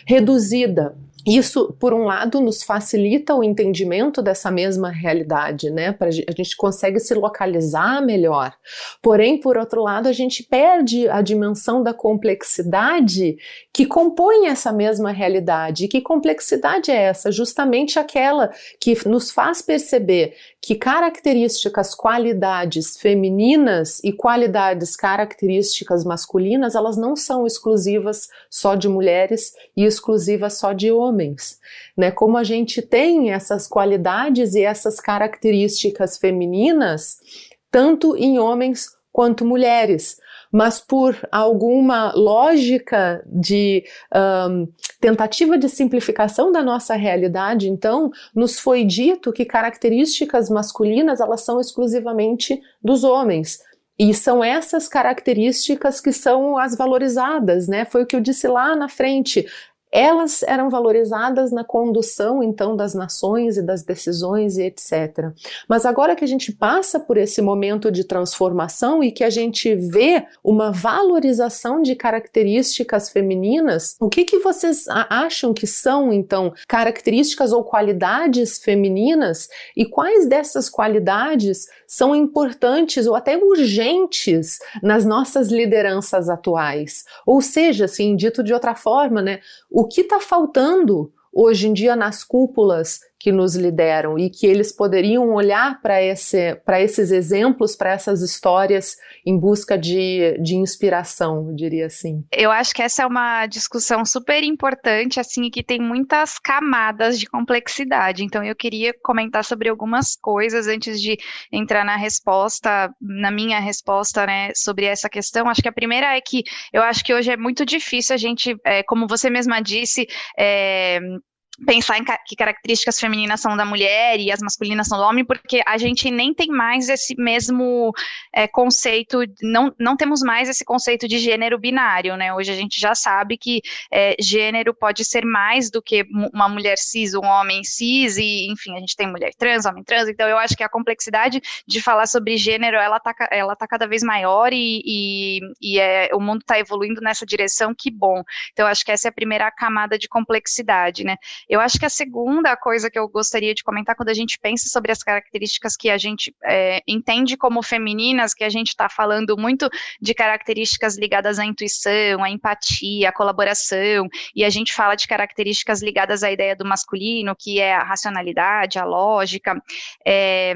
reduzida. Isso, por um lado, nos facilita o entendimento dessa mesma realidade, né? Pra, a gente consegue se localizar melhor. Porém, por outro lado, a gente perde a dimensão da complexidade que compõe essa mesma realidade. E que complexidade é essa? Justamente aquela que nos faz perceber que características, qualidades femininas e qualidades, características masculinas, elas não são exclusivas só de mulheres e exclusivas só de homens. Né? Como a gente tem essas qualidades e essas características femininas, tanto em homens quanto mulheres mas por alguma lógica de um, tentativa de simplificação da nossa realidade, então, nos foi dito que características masculinas elas são exclusivamente dos homens. E são essas características que são as valorizadas, né? Foi o que eu disse lá na frente elas eram valorizadas na condução então das nações e das decisões e etc. Mas agora que a gente passa por esse momento de transformação e que a gente vê uma valorização de características femininas, o que que vocês acham que são então características ou qualidades femininas e quais dessas qualidades são importantes ou até urgentes nas nossas lideranças atuais? Ou seja, assim, dito de outra forma, né, o que está faltando hoje em dia nas cúpulas que nos lideram e que eles poderiam olhar para esse, esses exemplos, para essas histórias em busca de, de inspiração, eu diria assim. Eu acho que essa é uma discussão super importante, assim, que tem muitas camadas de complexidade. Então, eu queria comentar sobre algumas coisas antes de entrar na resposta, na minha resposta, né, sobre essa questão. Acho que a primeira é que eu acho que hoje é muito difícil a gente, é, como você mesma disse, é, pensar em ca que características femininas são da mulher e as masculinas são do homem, porque a gente nem tem mais esse mesmo é, conceito, não, não temos mais esse conceito de gênero binário, né? Hoje a gente já sabe que é, gênero pode ser mais do que uma mulher cis, um homem cis, e enfim, a gente tem mulher trans, homem trans, então eu acho que a complexidade de falar sobre gênero, ela tá, ela tá cada vez maior e, e, e é, o mundo está evoluindo nessa direção, que bom. Então eu acho que essa é a primeira camada de complexidade, né? Eu acho que a segunda coisa que eu gostaria de comentar quando a gente pensa sobre as características que a gente é, entende como femininas, que a gente está falando muito de características ligadas à intuição, à empatia, à colaboração, e a gente fala de características ligadas à ideia do masculino, que é a racionalidade, a lógica. É,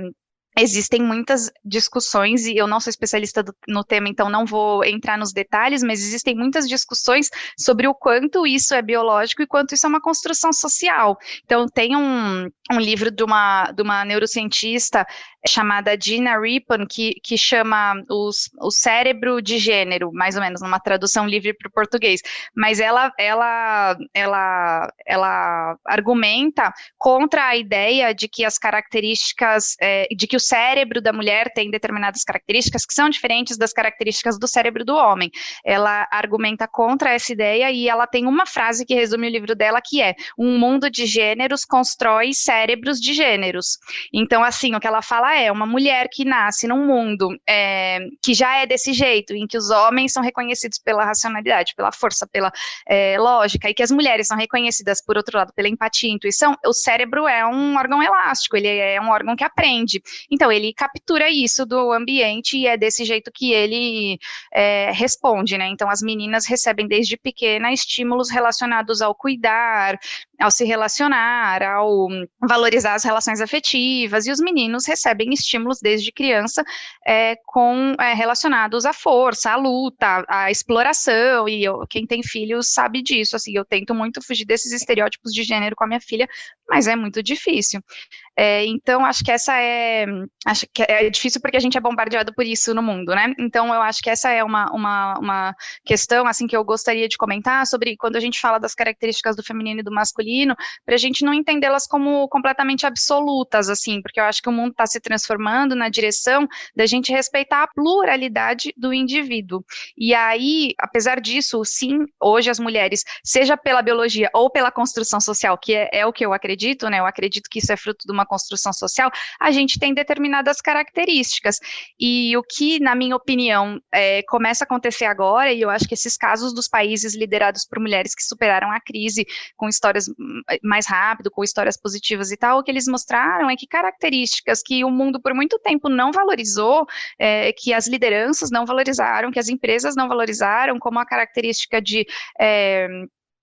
Existem muitas discussões, e eu não sou especialista do, no tema, então não vou entrar nos detalhes, mas existem muitas discussões sobre o quanto isso é biológico e quanto isso é uma construção social. Então, tem um, um livro de uma, de uma neurocientista chamada Gina Rippon, que, que chama os, o cérebro de gênero, mais ou menos, numa tradução livre para o português. Mas ela, ela, ela, ela argumenta contra a ideia de que as características, é, de que o cérebro da mulher tem determinadas características que são diferentes das características do cérebro do homem. Ela argumenta contra essa ideia e ela tem uma frase que resume o livro dela, que é: um mundo de gêneros constrói cérebros de gêneros. Então, assim, o que ela fala é uma mulher que nasce num mundo é, que já é desse jeito, em que os homens são reconhecidos pela racionalidade, pela força, pela é, lógica, e que as mulheres são reconhecidas, por outro lado, pela empatia e intuição, o cérebro é um órgão elástico, ele é um órgão que aprende. Então, ele captura isso do ambiente e é desse jeito que ele é, responde, né? Então, as meninas recebem desde pequena estímulos relacionados ao cuidar, ao se relacionar, ao valorizar as relações afetivas, e os meninos recebem estímulos desde criança é, com é, relacionados à força, à luta, à exploração, e eu, quem tem filhos sabe disso, assim, eu tento muito fugir desses estereótipos de gênero com a minha filha, mas é muito difícil. É, então, acho que essa é. Acho que é difícil porque a gente é bombardeado por isso no mundo, né? Então, eu acho que essa é uma, uma, uma questão, assim, que eu gostaria de comentar sobre quando a gente fala das características do feminino e do masculino, para a gente não entendê-las como completamente absolutas, assim, porque eu acho que o mundo está se transformando na direção da gente respeitar a pluralidade do indivíduo. E aí, apesar disso, sim, hoje as mulheres, seja pela biologia ou pela construção social, que é, é o que eu acredito, né? Eu acredito que isso é fruto de uma construção social, a gente tem determinadas características. E o que, na minha opinião, é, começa a acontecer agora, e eu acho que esses casos dos países liderados por mulheres que superaram a crise com histórias mais rápido, com histórias positivas e tal, o que eles mostraram é que características que o mundo por muito tempo não valorizou, é, que as lideranças não valorizaram, que as empresas não valorizaram, como a característica de é,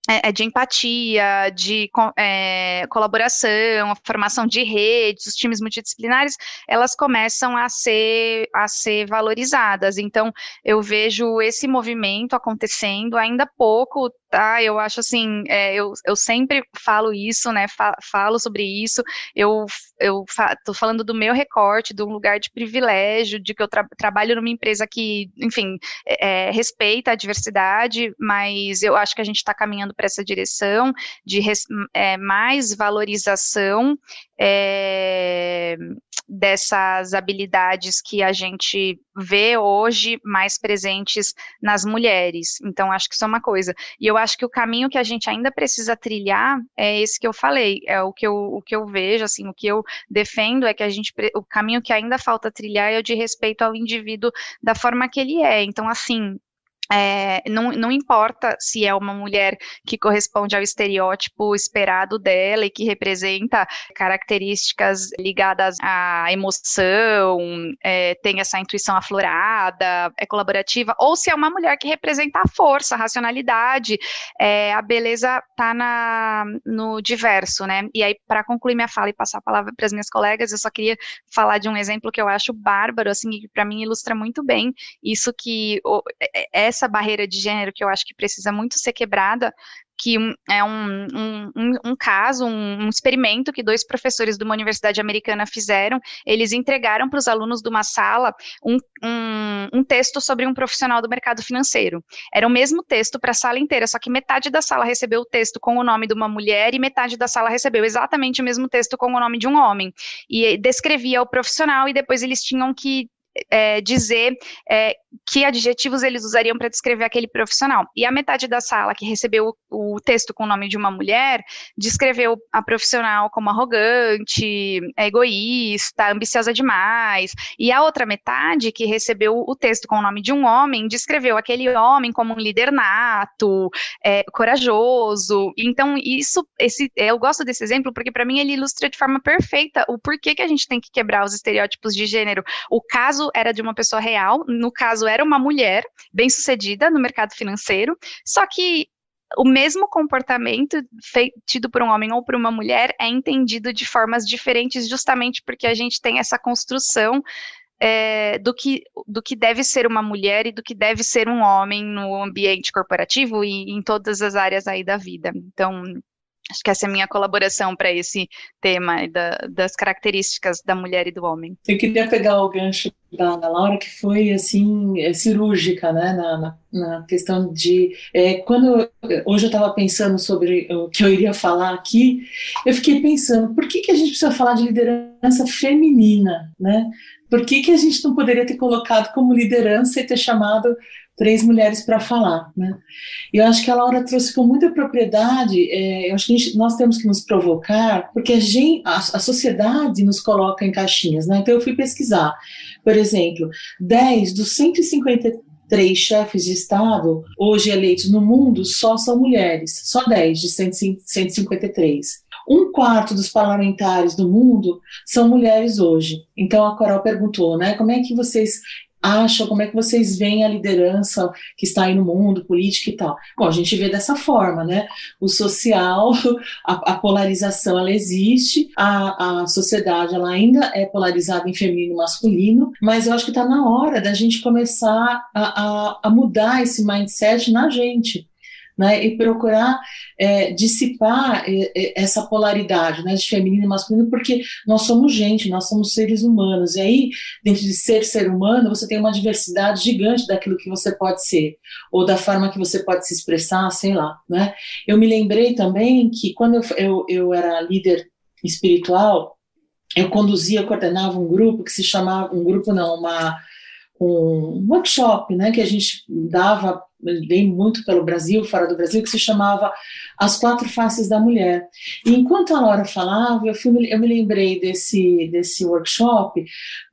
é, é, de empatia, de é, colaboração, a formação de redes, os times multidisciplinares, elas começam a ser, a ser valorizadas. Então, eu vejo esse movimento acontecendo ainda pouco, tá? Eu acho assim, é, eu, eu sempre falo isso, né? Fa falo sobre isso. Eu eu fa tô falando do meu recorte, de um lugar de privilégio, de que eu tra trabalho numa empresa que, enfim, é, é respeita a diversidade, mas eu acho que a gente está caminhando para essa direção de é, mais valorização é, dessas habilidades que a gente vê hoje mais presentes nas mulheres. Então, acho que isso é uma coisa. E eu acho que o caminho que a gente ainda precisa trilhar é esse que eu falei, é o que eu, o que eu vejo, assim, o que eu defendo é que a gente, o caminho que ainda falta trilhar é o de respeito ao indivíduo da forma que ele é. Então, assim, é, não, não, importa se é uma mulher que corresponde ao estereótipo esperado dela e que representa características ligadas à emoção, é, tem essa intuição aflorada, é colaborativa, ou se é uma mulher que representa a força, a racionalidade, é, a beleza está no diverso, né? E aí, para concluir minha fala e passar a palavra para as minhas colegas, eu só queria falar de um exemplo que eu acho bárbaro, assim, que para mim ilustra muito bem isso que é essa barreira de gênero que eu acho que precisa muito ser quebrada, que é um, um, um, um caso, um, experimento que dois professores de uma universidade americana fizeram. Eles entregaram para os alunos de uma sala um, texto sobre um profissional do mercado financeiro. Era o mesmo texto para a sala inteira, só que metade da sala recebeu o texto com o nome de uma mulher e metade da sala recebeu exatamente o mesmo texto com o nome de um homem. E descrevia o profissional e depois eles tinham que é, dizer é, que adjetivos eles usariam para descrever aquele profissional. E a metade da sala que recebeu o, o texto com o nome de uma mulher descreveu a profissional como arrogante, egoísta, ambiciosa demais. E a outra metade que recebeu o texto com o nome de um homem descreveu aquele homem como um líder nato, é, corajoso. Então isso, esse, eu gosto desse exemplo porque para mim ele ilustra de forma perfeita o porquê que a gente tem que quebrar os estereótipos de gênero. O caso era de uma pessoa real, no caso era uma mulher bem-sucedida no mercado financeiro, só que o mesmo comportamento tido por um homem ou por uma mulher é entendido de formas diferentes, justamente porque a gente tem essa construção é, do, que, do que deve ser uma mulher e do que deve ser um homem no ambiente corporativo e em todas as áreas aí da vida. Então, Acho que essa é a minha colaboração para esse tema da, das características da mulher e do homem. Eu queria pegar o gancho da Ana Laura, que foi assim é, cirúrgica, né, na, na, na questão de é, quando hoje eu estava pensando sobre o que eu iria falar aqui, eu fiquei pensando por que que a gente precisa falar de liderança feminina, né? Por que, que a gente não poderia ter colocado como liderança e ter chamado três mulheres para falar, né? E eu acho que a Laura trouxe com muita propriedade. É, eu acho que gente, nós temos que nos provocar, porque a, gente, a, a, sociedade nos coloca em caixinhas, né? Então eu fui pesquisar, por exemplo, 10 dos 153 chefes de Estado hoje eleitos no mundo só são mulheres, só 10 de 153. Um quarto dos parlamentares do mundo são mulheres hoje. Então a Coral perguntou, né? Como é que vocês acham, como é que vocês veem a liderança que está aí no mundo, política e tal. Bom, a gente vê dessa forma, né? O social, a, a polarização, ela existe, a, a sociedade, ela ainda é polarizada em feminino e masculino, mas eu acho que está na hora da gente começar a, a, a mudar esse mindset na gente né, e procurar é, dissipar é, essa polaridade né, de feminino e masculino, porque nós somos gente, nós somos seres humanos, e aí, dentro de ser ser humano, você tem uma diversidade gigante daquilo que você pode ser, ou da forma que você pode se expressar, sei lá. Né? Eu me lembrei também que quando eu, eu, eu era líder espiritual, eu conduzia, coordenava um grupo que se chamava, um grupo não, uma um workshop, né, que a gente dava bem muito pelo Brasil, fora do Brasil, que se chamava As Quatro Faces da Mulher. E enquanto a Laura falava, eu, fui, eu me lembrei desse, desse workshop,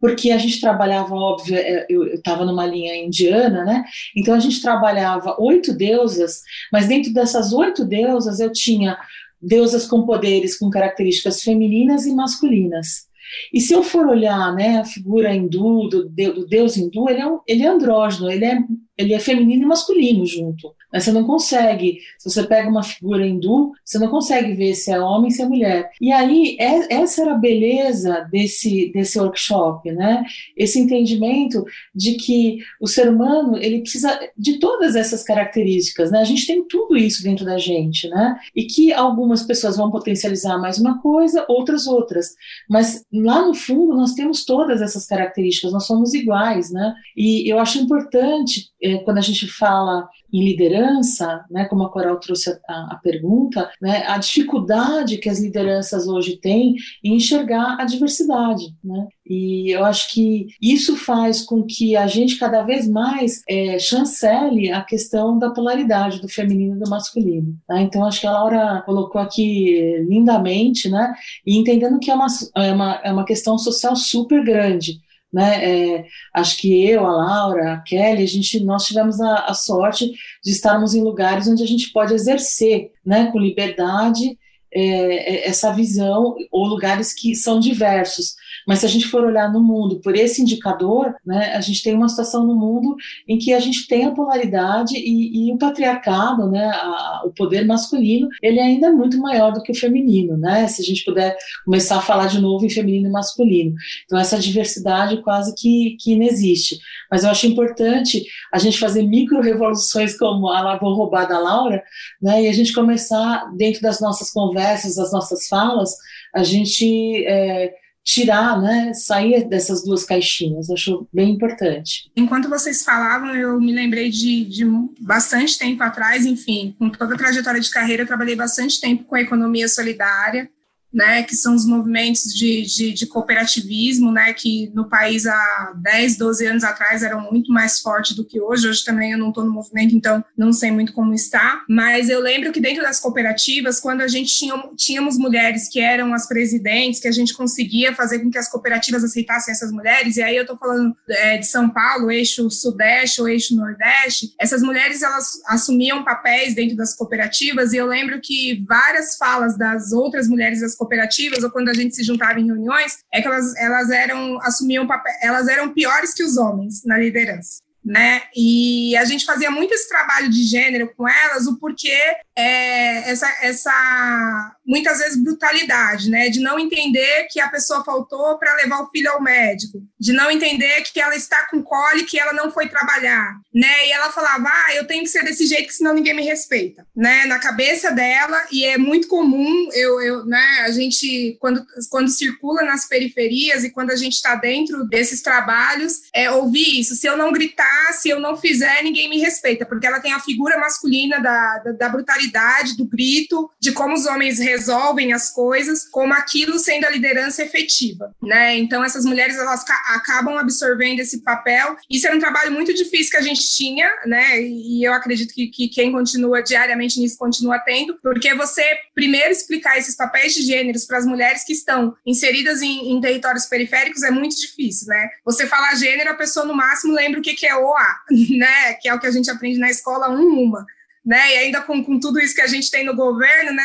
porque a gente trabalhava, óbvio, é, eu estava numa linha indiana, né? Então a gente trabalhava oito deusas, mas dentro dessas oito deusas eu tinha deusas com poderes com características femininas e masculinas. E se eu for olhar né, a figura hindu, do, do deus hindu, ele é, um, ele é andrógeno, ele é, ele é feminino e masculino junto. Mas você não consegue, se você pega uma figura hindu, você não consegue ver se é homem, se é mulher. E aí, é, essa era a beleza desse, desse workshop, né? Esse entendimento de que o ser humano, ele precisa de todas essas características, né? A gente tem tudo isso dentro da gente, né? E que algumas pessoas vão potencializar mais uma coisa, outras outras. Mas lá no fundo, nós temos todas essas características, nós somos iguais, né? E eu acho importante quando a gente fala em liderança, né, como a Coral trouxe a, a, pergunta, né, a dificuldade que as lideranças hoje têm em enxergar a diversidade. Né? E eu acho que isso faz com que a gente cada vez mais é, chancele a questão da polaridade do feminino e do masculino. Né? Então, acho que a Laura colocou aqui lindamente, né, e entendendo que é uma, é uma, é uma questão social super grande. Né? É, acho que eu, a Laura, a Kelly, a gente, nós tivemos a, a, sorte de estarmos em lugares onde a gente pode exercer né, com liberdade é, é essa visão, ou lugares que são diversos. Mas se a gente for olhar no mundo por esse indicador, né, a gente tem uma situação no mundo em que a gente tem a polaridade e, e o patriarcado, né, a, o poder masculino, ele ainda é muito maior do que o feminino, né? Se a gente puder começar a falar de novo em feminino e masculino. Então essa diversidade quase que, que inexiste. Mas eu acho importante a gente fazer micro-revoluções como a Vou Roubar da Laura, né, e a gente começar, dentro das nossas conversas, das nossas falas, a gente é, tirar, né, sair dessas duas caixinhas. Acho bem importante. Enquanto vocês falavam, eu me lembrei de, de bastante tempo atrás, enfim, com toda a trajetória de carreira, eu trabalhei bastante tempo com a economia solidária, né, que são os movimentos de, de, de, cooperativismo, né, que no país há 10, 12 anos atrás eram muito mais fortes do que hoje. Hoje também eu não estou no movimento, então não sei muito como está. Mas eu lembro que dentro das cooperativas, quando a gente tinha, tínhamos mulheres que eram as presidentes, que a gente conseguia fazer com que as cooperativas aceitassem essas mulheres, e aí eu estou falando é, de São Paulo, eixo sudeste ou eixo nordeste, essas mulheres elas assumiam papéis dentro das cooperativas, e eu lembro que várias falas das outras mulheres das cooperativas ou quando a gente se juntava em reuniões, é que elas, elas eram assumiam papel, elas eram piores que os homens na liderança né? E a gente fazia muito esse trabalho de gênero com elas, o porquê é, essa, essa muitas vezes brutalidade, né? De não entender que a pessoa faltou para levar o filho ao médico, de não entender que ela está com cólica que ela não foi trabalhar, né? E ela falava, ah, eu tenho que ser desse jeito, senão ninguém me respeita, né? Na cabeça dela e é muito comum, eu, eu né? A gente quando quando circula nas periferias e quando a gente está dentro desses trabalhos, é ouvir isso. Se eu não gritar se eu não fizer, ninguém me respeita, porque ela tem a figura masculina da, da, da, brutalidade, do grito, de como os homens resolvem as coisas, como aquilo sendo a liderança efetiva, né? Então essas mulheres elas acabam absorvendo esse papel. Isso era um trabalho muito difícil que a gente tinha, né? E eu acredito que, que quem continua diariamente nisso continua tendo, porque você primeiro explicar esses papéis de gêneros para as mulheres que estão inseridas em, em territórios periféricos é muito difícil, né? Você falar gênero, a pessoa no máximo lembra o que, que é OA, né? Que é o que a gente aprende na escola um uma né? E ainda com, com tudo isso que a gente tem no governo, né,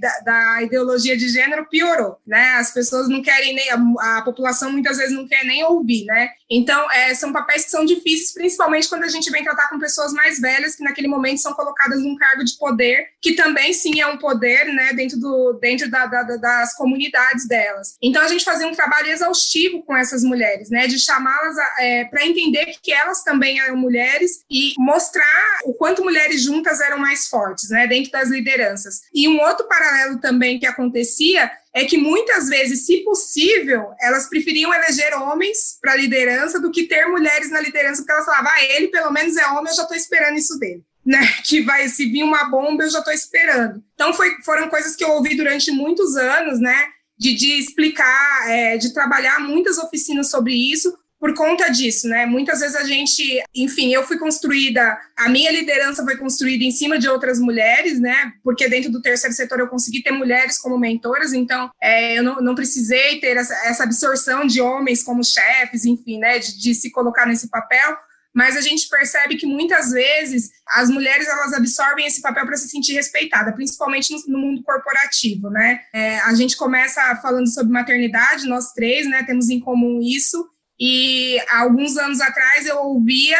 da, da ideologia de gênero, piorou, né? As pessoas não querem nem, a, a população muitas vezes não quer nem ouvir, né? Então, é, são papéis que são difíceis, principalmente quando a gente vem tratar com pessoas mais velhas, que naquele momento são colocadas num cargo de poder, que também sim é um poder, né, dentro, do, dentro da, da, das comunidades delas. Então, a gente fazia um trabalho exaustivo com essas mulheres, né, de chamá-las é, para entender que elas também eram mulheres e mostrar o quanto mulheres juntas eram mais fortes, né, dentro das lideranças. E um outro paralelo também que acontecia é que muitas vezes, se possível, elas preferiam eleger homens para liderança do que ter mulheres na liderança, porque elas falavam, ah, ele pelo menos é homem, eu já estou esperando isso dele. Né, que vai, se vir uma bomba, eu já estou esperando. Então, foi, foram coisas que eu ouvi durante muitos anos, né, de, de explicar, é, de trabalhar muitas oficinas sobre isso, por conta disso, né? Muitas vezes a gente, enfim, eu fui construída, a minha liderança foi construída em cima de outras mulheres, né? Porque dentro do terceiro setor eu consegui ter mulheres como mentoras, então é, eu não, não, precisei ter essa, essa, absorção de homens como chefes, enfim, né? De, de se colocar nesse papel. Mas a gente percebe que muitas vezes as mulheres elas absorvem esse papel para se sentir respeitada, principalmente no, no mundo corporativo, né? É, a gente começa falando sobre maternidade, nós três, né? Temos em comum isso e alguns anos atrás eu ouvia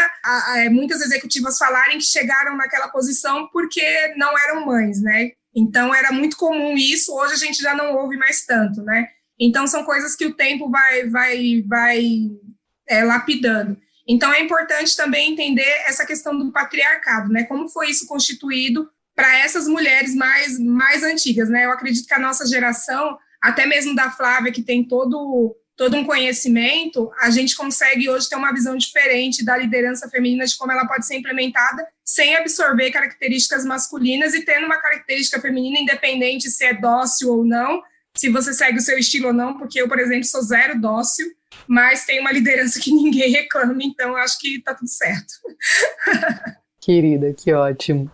é, muitas executivas falarem que chegaram naquela posição porque não eram mães, né? Então era muito comum isso, hoje a gente já não ouve mais tanto, né? Então são coisas que o tempo vai, vai, vai é, lapidando. Então é importante também entender essa questão do patriarcado, né? Como foi isso constituído para essas mulheres mais, mais antigas, né? Eu acredito que a nossa geração, até mesmo da Flávia, que tem todo todo um conhecimento, a gente consegue hoje ter uma visão diferente da liderança feminina, de como ela pode ser implementada sem absorver características masculinas e tendo uma característica feminina independente se é dócil ou não, se você segue o seu estilo ou não, porque eu, por exemplo, sou zero dócil, mas tenho uma liderança que ninguém reclama, então acho que tá tudo certo. Querida, que ótimo.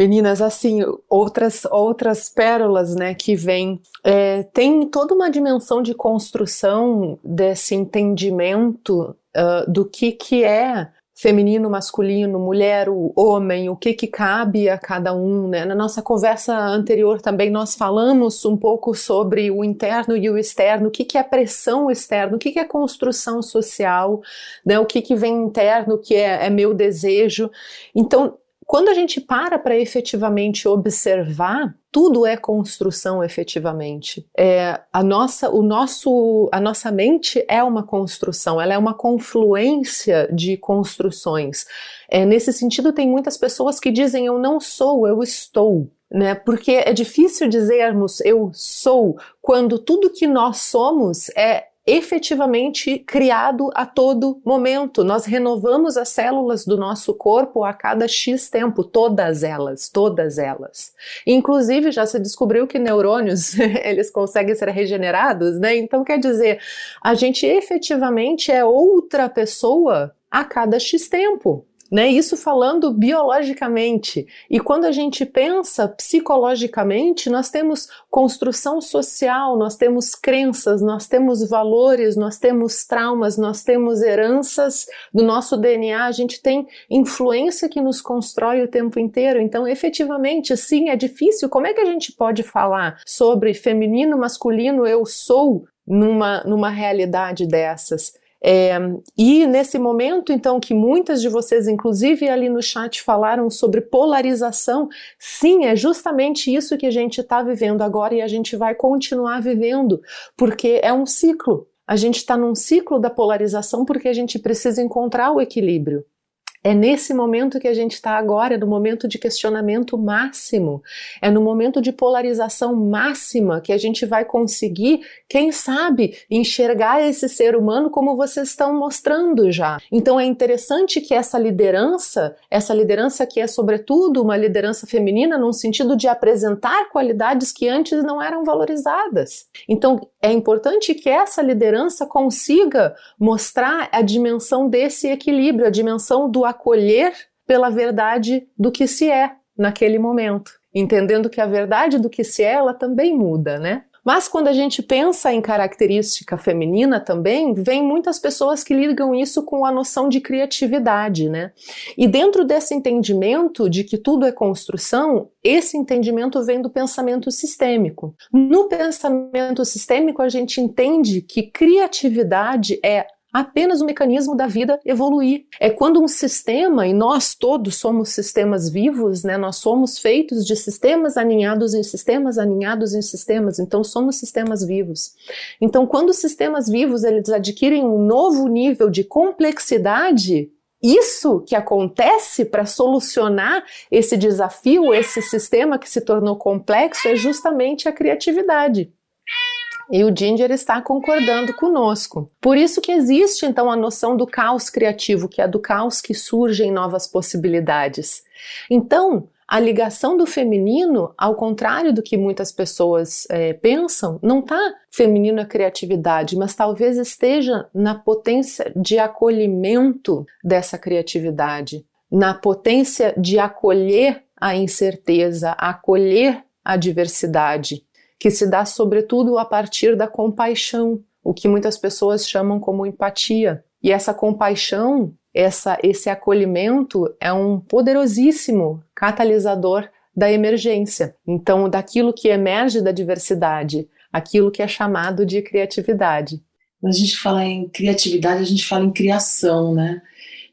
Meninas, assim, outras outras pérolas, né, que vêm. É, tem toda uma dimensão de construção desse entendimento uh, do que, que é feminino, masculino, mulher, o homem, o que que cabe a cada um, né? Na nossa conversa anterior também nós falamos um pouco sobre o interno e o externo, o que que é pressão externa, o que que é construção social, né? O que que vem interno, que é, é meu desejo. Então, quando a gente para para efetivamente observar, tudo é construção efetivamente. É, a nossa, o nosso, a nossa mente é uma construção, ela é uma confluência de construções. É, nesse sentido, tem muitas pessoas que dizem eu não sou, eu estou. Né? Porque é difícil dizermos eu sou quando tudo que nós somos é efetivamente criado a todo momento. Nós renovamos as células do nosso corpo a cada X tempo, todas elas, todas elas. Inclusive já se descobriu que neurônios, eles conseguem ser regenerados, né? Então quer dizer, a gente efetivamente é outra pessoa a cada X tempo né? Isso falando biologicamente. E quando a gente pensa psicologicamente, nós temos construção social, nós temos crenças, nós temos valores, nós temos traumas, nós temos heranças do nosso DNA, a gente tem influência que nos constrói o tempo inteiro. Então, efetivamente, sim, é difícil. Como é que a gente pode falar sobre feminino, masculino, eu sou numa, numa realidade dessas? É, e nesse momento, então, que muitas de vocês, inclusive ali no chat, falaram sobre polarização, sim, é justamente isso que a gente está vivendo agora e a gente vai continuar vivendo, porque é um ciclo. A gente está num ciclo da polarização porque a gente precisa encontrar o equilíbrio. É nesse momento que a gente está agora, é no momento de questionamento máximo, é no momento de polarização máxima que a gente vai conseguir, quem sabe, enxergar esse ser humano como vocês estão mostrando já. Então é interessante que essa liderança, essa liderança que é sobretudo uma liderança feminina, num sentido de apresentar qualidades que antes não eram valorizadas. Então é importante que essa liderança consiga mostrar a dimensão desse equilíbrio, a dimensão do acolher pela verdade do que se é naquele momento, entendendo que a verdade do que se é, ela também muda, né? Mas quando a gente pensa em característica feminina também, vem muitas pessoas que ligam isso com a noção de criatividade, né? E dentro desse entendimento de que tudo é construção, esse entendimento vem do pensamento sistêmico. No pensamento sistêmico, a gente entende que criatividade é apenas o mecanismo da vida evoluir. É quando um sistema, e nós todos somos sistemas vivos, né? Nós somos feitos de sistemas aninhados em sistemas, aninhados em sistemas, então somos sistemas vivos. Então, quando os sistemas vivos eles adquirem um novo nível de complexidade, isso que acontece para solucionar esse desafio, esse sistema que se tornou complexo, é justamente a criatividade. E o Ginger está concordando conosco. Por isso que existe então a noção do caos criativo, que é do caos que surgem novas possibilidades. Então, a ligação do feminino, ao contrário do que muitas pessoas é, pensam, não está feminino a criatividade, mas talvez esteja na potência de acolhimento dessa criatividade, na potência de acolher a incerteza, acolher a diversidade que se dá sobretudo a partir da compaixão, o que muitas pessoas chamam como empatia. E essa compaixão, essa, esse acolhimento é um poderosíssimo catalisador da emergência. Então, daquilo que emerge da diversidade, aquilo que é chamado de criatividade. Quando a gente fala em criatividade, a gente fala em criação, né?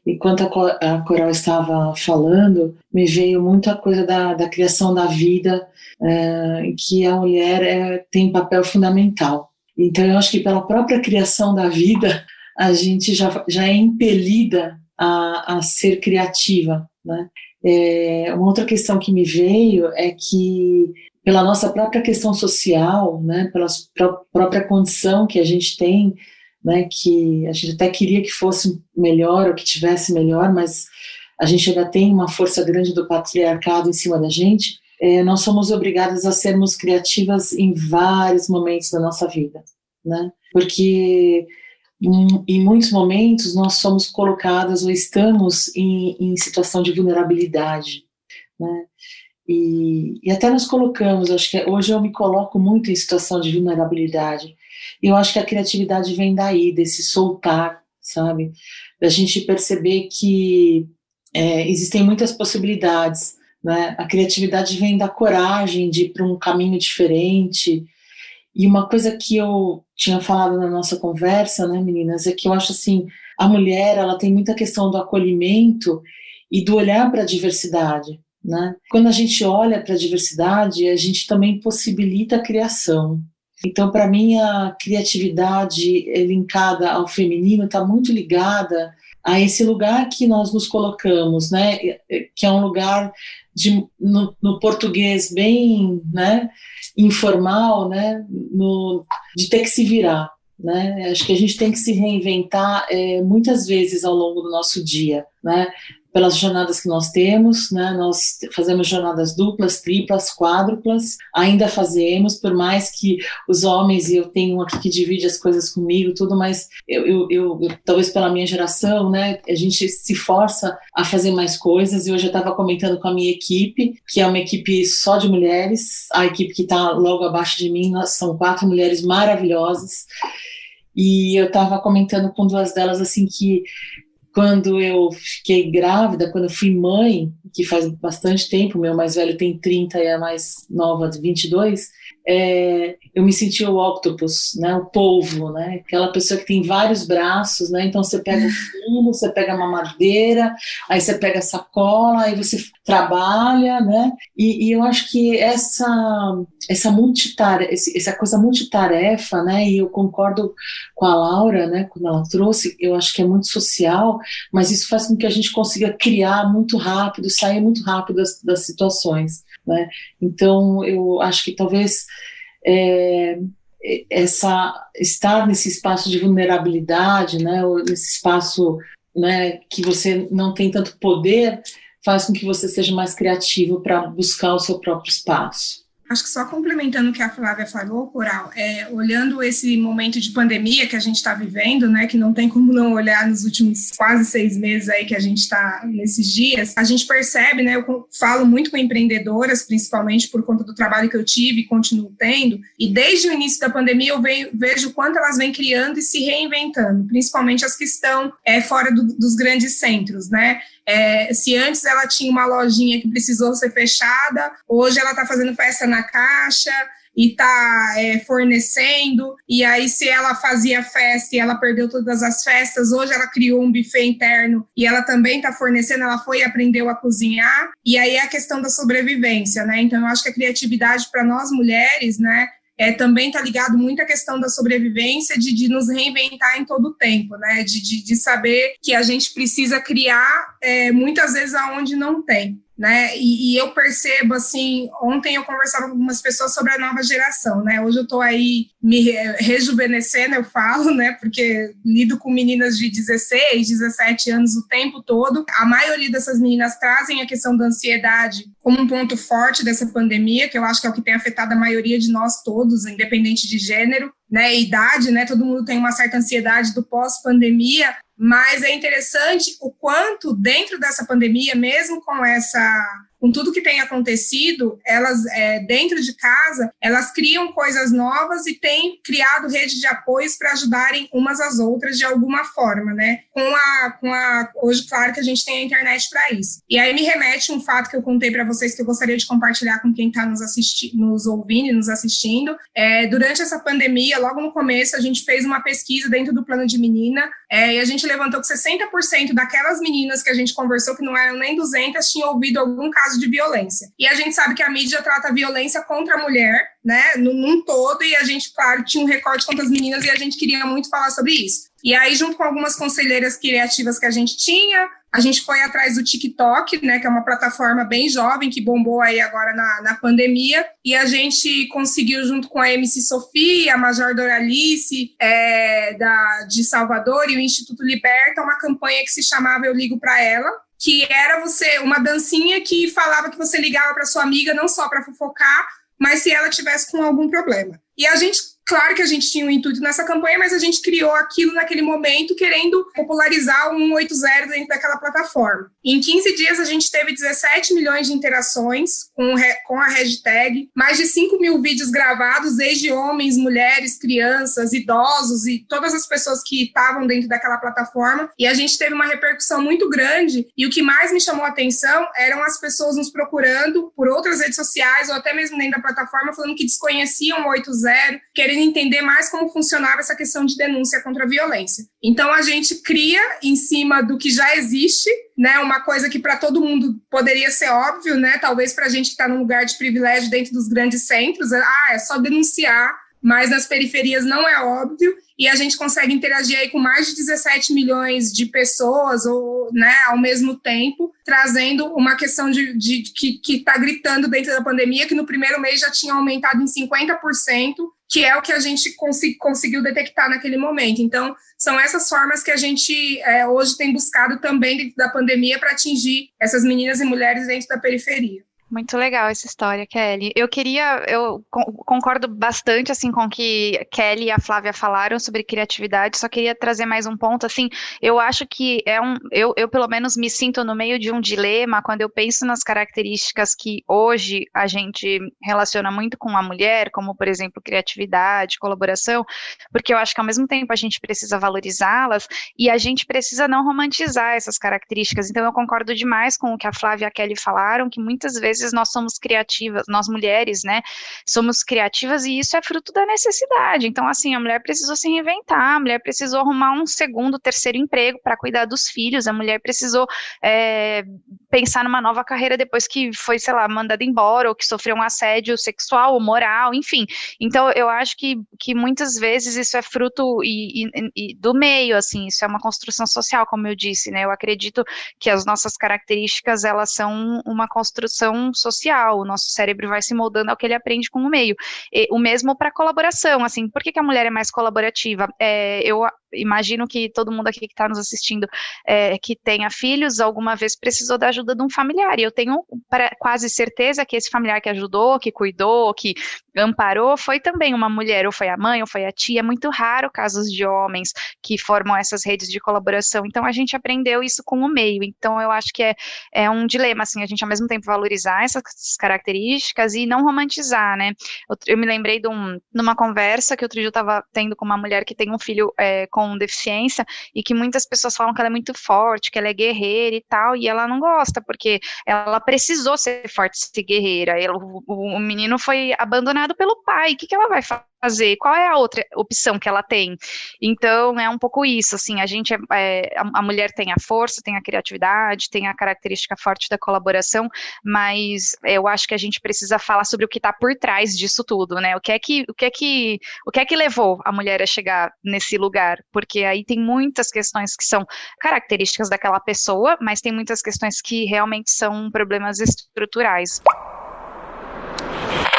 Enquanto a Coral estava falando, me veio muito a coisa da, da criação da vida, é, em que a mulher é, tem papel fundamental. Então, eu acho que pela própria criação da vida, a gente já, já é impelida a, a ser criativa. Né? É, uma outra questão que me veio é que, pela nossa própria questão social, né, pela própria condição que a gente tem né, que a gente até queria que fosse melhor ou que tivesse melhor, mas a gente ainda tem uma força grande do patriarcado em cima da gente, é, nós somos obrigadas a sermos criativas em vários momentos da nossa vida, né? Porque em, em muitos momentos nós somos colocadas ou estamos em, em situação de vulnerabilidade, né? E, e, até nos colocamos, acho que hoje eu me coloco muito em situação de vulnerabilidade. Eu acho que a criatividade vem daí, desse soltar, sabe? Da gente perceber que é, existem muitas possibilidades, né? A criatividade vem da coragem de ir para um caminho diferente. E uma coisa que eu tinha falado na nossa conversa, né, meninas, é que eu acho assim, a mulher, ela tem muita questão do acolhimento e do olhar para a diversidade, né? Quando a gente olha para a diversidade, a gente também possibilita a criação. Então, para mim, a criatividade linkada ao feminino está muito ligada a esse lugar que nós nos colocamos, né? Que é um lugar de, no, no português bem, né? Informal, né? No, de ter que se virar, né? Acho que a gente tem que se reinventar é, muitas vezes ao longo do nosso dia, né? Pelas jornadas que nós temos, né? Nós fazemos jornadas duplas, triplas, quádruplas, ainda fazemos, por mais que os homens, e eu tenho um aqui que divide as coisas comigo, tudo, mas eu, eu, eu, talvez pela minha geração, né? A gente se força a fazer mais coisas, e hoje eu estava comentando com a minha equipe, que é uma equipe só de mulheres, a equipe que está logo abaixo de mim, nós são quatro mulheres maravilhosas, e eu estava comentando com duas delas assim que quando eu fiquei grávida, quando eu fui mãe, que faz bastante tempo, meu mais velho tem 30 e a mais nova 22, é, eu me senti o octopus, né, o polvo, né, aquela pessoa que tem vários braços, né, então você pega o filho, você pega a mamadeira, aí você pega a sacola, aí você trabalha, né, e, e eu acho que essa essa multitarefa, essa coisa multitarefa, né, e eu concordo com a Laura, né, quando ela trouxe, eu acho que é muito social, mas isso faz com que a gente consiga criar muito rápido, sair muito rápido das, das situações, né, então eu acho que talvez é, essa estar nesse espaço de vulnerabilidade, né, ou nesse espaço né, que você não tem tanto poder, faz com que você seja mais criativo para buscar o seu próprio espaço. Acho que só complementando o que a Flávia falou, Coral, é, olhando esse momento de pandemia que a gente está vivendo, né, que não tem como não olhar nos últimos quase seis meses aí que a gente está nesses dias, a gente percebe, né, eu falo muito com empreendedoras, principalmente por conta do trabalho que eu tive e continuo tendo, e desde o início da pandemia eu vejo, vejo quanto elas vêm criando e se reinventando, principalmente as que estão é, fora do, dos grandes centros, né, é, se antes ela tinha uma lojinha que precisou ser fechada, hoje ela está fazendo festa na caixa e está é, fornecendo. E aí, se ela fazia festa e ela perdeu todas as festas, hoje ela criou um buffet interno e ela também está fornecendo. Ela foi e aprendeu a cozinhar. E aí é a questão da sobrevivência, né? Então, eu acho que a criatividade para nós mulheres, né? É, também está ligado muito à questão da sobrevivência, de, de nos reinventar em todo o tempo, né? De, de, de saber que a gente precisa criar é, muitas vezes aonde não tem né? E, e, eu percebo assim, ontem eu conversava com algumas pessoas sobre a nova geração, né? Hoje eu estou aí me rejuvenescendo, eu falo, né? Porque lido com meninas de 16, 17 anos o tempo todo. A maioria dessas meninas trazem a questão da ansiedade como um ponto forte dessa pandemia, que eu acho que é o que tem afetado a maioria de nós todos, independente de gênero né, idade, né, todo mundo tem uma certa ansiedade do pós-pandemia, mas é interessante o quanto dentro dessa pandemia, mesmo com essa com tudo que tem acontecido, elas é, dentro de casa, elas criam coisas novas e têm criado rede de apoios para ajudarem umas às outras de alguma forma, né? Com a, com a hoje claro que a gente tem a internet para isso. E aí me remete um fato que eu contei para vocês que eu gostaria de compartilhar com quem está nos assistindo, nos ouvindo e nos assistindo. É, durante essa pandemia, logo no começo, a gente fez uma pesquisa dentro do plano de menina é, e a gente levantou que 60% daquelas meninas que a gente conversou que não eram nem 200 tinham ouvido algum caso caso de violência. E a gente sabe que a mídia trata a violência contra a mulher, né, num todo, e a gente, claro, tinha um recorte contra as meninas e a gente queria muito falar sobre isso. E aí, junto com algumas conselheiras criativas que a gente tinha, a gente foi atrás do TikTok, né, que é uma plataforma bem jovem que bombou aí agora na, na pandemia, e a gente conseguiu, junto com a MC Sofia, a Major Doralice, é, da, de Salvador e o Instituto Liberta, uma campanha que se chamava Eu Ligo para Ela, que era você uma dancinha que falava que você ligava para sua amiga não só para fofocar, mas se ela tivesse com algum problema. E a gente Claro que a gente tinha um intuito nessa campanha, mas a gente criou aquilo naquele momento, querendo popularizar o 180 dentro daquela plataforma. Em 15 dias, a gente teve 17 milhões de interações com, com a hashtag, mais de 5 mil vídeos gravados, desde homens, mulheres, crianças, idosos e todas as pessoas que estavam dentro daquela plataforma. E a gente teve uma repercussão muito grande. E o que mais me chamou a atenção eram as pessoas nos procurando por outras redes sociais ou até mesmo dentro da plataforma, falando que desconheciam o 80, querendo entender mais como funcionava essa questão de denúncia contra a violência. Então a gente cria em cima do que já existe, né, uma coisa que para todo mundo poderia ser óbvio, né, talvez para a gente que está num lugar de privilégio dentro dos grandes centros, ah, é só denunciar, mas nas periferias não é óbvio e a gente consegue interagir aí com mais de 17 milhões de pessoas ou, né, ao mesmo tempo, trazendo uma questão de, de que está gritando dentro da pandemia, que no primeiro mês já tinha aumentado em 50%, que é o que a gente conseguiu detectar naquele momento. Então, são essas formas que a gente é, hoje tem buscado também dentro da pandemia para atingir essas meninas e mulheres dentro da periferia. Muito legal essa história, Kelly. Eu queria, eu concordo bastante assim com o que Kelly e a Flávia falaram sobre criatividade. Só queria trazer mais um ponto assim. Eu acho que é um, eu, eu pelo menos me sinto no meio de um dilema quando eu penso nas características que hoje a gente relaciona muito com a mulher, como por exemplo criatividade, colaboração, porque eu acho que ao mesmo tempo a gente precisa valorizá-las e a gente precisa não romantizar essas características. Então eu concordo demais com o que a Flávia e a Kelly falaram, que muitas vezes vezes nós somos criativas, nós mulheres, né, somos criativas e isso é fruto da necessidade. Então, assim, a mulher precisou se reinventar, a mulher precisou arrumar um segundo, terceiro emprego para cuidar dos filhos, a mulher precisou é, pensar numa nova carreira depois que foi, sei lá, mandada embora ou que sofreu um assédio sexual ou moral, enfim. Então, eu acho que, que muitas vezes isso é fruto e, e, e do meio, assim, isso é uma construção social, como eu disse, né? Eu acredito que as nossas características, elas são uma construção social, o nosso cérebro vai se moldando ao que ele aprende com o meio. E, o mesmo para colaboração, assim, por que, que, a mulher é mais colaborativa? É, eu imagino que todo mundo aqui que está nos assistindo é, que tenha filhos, alguma vez precisou da ajuda de um familiar, e eu tenho pra, quase certeza que esse familiar que ajudou, que cuidou, que amparou, foi também uma mulher, ou foi a mãe, ou foi a tia, é muito raro casos de homens que formam essas redes de colaboração, então a gente aprendeu isso com o meio, então eu acho que é, é um dilema, assim, a gente ao mesmo tempo valorizar essas características e não romantizar, né? Eu, eu me lembrei de, um, de, uma conversa que outro dia eu estava tendo com uma mulher que tem um filho é, com deficiência e que muitas pessoas falam que ela é muito forte, que ela é guerreira e tal, e ela não gosta, porque ela precisou ser forte, ser guerreira. Ela, o, o menino foi abandonado pelo pai, o que, que ela vai fazer? Fazer? Qual é a outra opção que ela tem? Então, é um pouco isso, assim, a gente, é, é a, mulher tem a força, tem a criatividade, tem a característica forte da colaboração, mas eu acho que a gente precisa falar sobre o que está por trás disso tudo, né? O que é que, o que é que, o que é que levou a mulher a chegar nesse lugar? Porque aí tem muitas questões que são características daquela pessoa, mas tem muitas questões que realmente são problemas estruturais.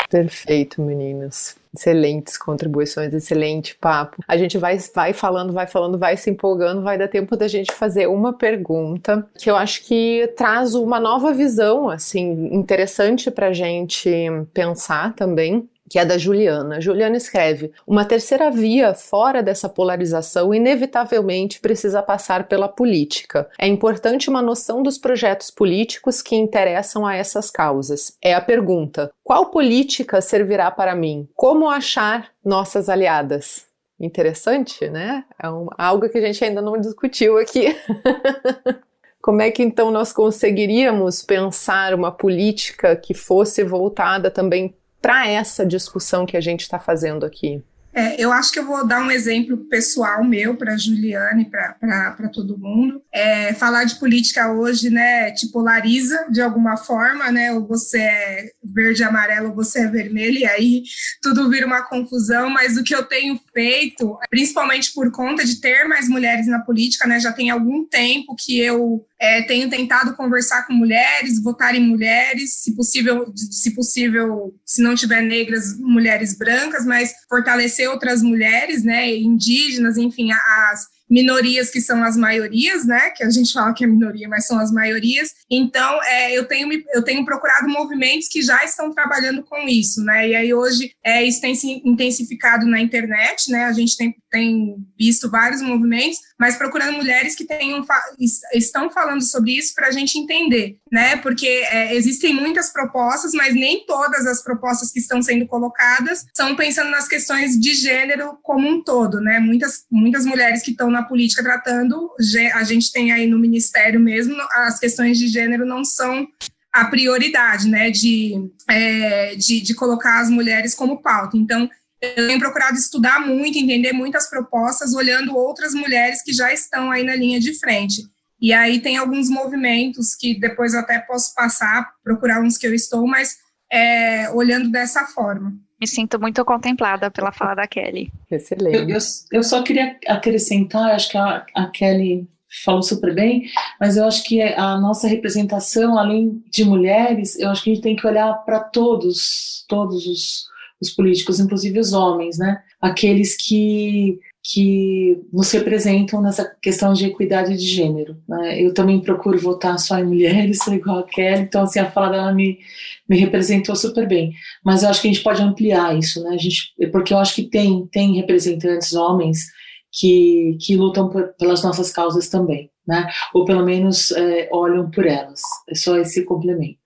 Perfeito, meninas. Excelentes contribuições, excelente papo. A gente vai, vai falando, vai falando, vai se empolgando, vai dar tempo da gente fazer uma pergunta que eu acho que traz uma nova visão, assim, interessante para gente pensar também que é da Juliana. Juliana escreve: Uma terceira via fora dessa polarização inevitavelmente precisa passar pela política. É importante uma noção dos projetos políticos que interessam a essas causas. É a pergunta: qual política servirá para mim? Como achar nossas aliadas? Interessante, né? É um, algo que a gente ainda não discutiu aqui. Como é que então nós conseguiríamos pensar uma política que fosse voltada também para essa discussão que a gente está fazendo aqui? É, eu acho que eu vou dar um exemplo pessoal meu para Juliane, para todo mundo. É, falar de política hoje, né, te polariza de alguma forma, né? Ou você é verde, amarelo, ou você é vermelho, e aí tudo vira uma confusão. Mas o que eu tenho feito, principalmente por conta de ter mais mulheres na política, né? Já tem algum tempo que eu é, tenho tentado conversar com mulheres, votar em mulheres, se possível, se possível, se não tiver negras, mulheres brancas, mas fortalecer outras mulheres, né, indígenas, enfim, as minorias que são as maiorias, né? Que a gente fala que é minoria, mas são as maiorias. Então, é, eu, tenho, eu tenho procurado movimentos que já estão trabalhando com isso, né? E aí hoje é, isso tem se intensificado na internet, né? A gente tem, tem visto vários movimentos, mas procurando mulheres que tenham, estão falando sobre isso para a gente entender, né? Porque é, existem muitas propostas, mas nem todas as propostas que estão sendo colocadas são pensando nas questões de gênero como um todo, né? Muitas, muitas mulheres que estão na política tratando, a gente tem aí no ministério mesmo, as questões de gênero não são a prioridade, né, de, é, de, de colocar as mulheres como pauta. Então, eu tenho procurado estudar muito, entender muitas propostas, olhando outras mulheres que já estão aí na linha de frente. E aí tem alguns movimentos que depois eu até posso passar, procurar uns que eu estou, mas é, olhando dessa forma. Me sinto muito contemplada pela fala da Kelly. Excelente. Eu, eu, eu só queria acrescentar, acho que a, a Kelly falou super bem, mas eu acho que a nossa representação, além de mulheres, eu acho que a gente tem que olhar para todos, todos os, os políticos, inclusive os homens, né? Aqueles que que nos representam nessa questão de equidade de gênero. Né? Eu também procuro votar só em mulheres, sou igual a Kelly, então assim, a fala dela me, me representou super bem. Mas eu acho que a gente pode ampliar isso, né? A gente, porque eu acho que tem, tem representantes homens que, que lutam por, pelas nossas causas também, né? Ou pelo menos é, olham por elas. É só esse complemento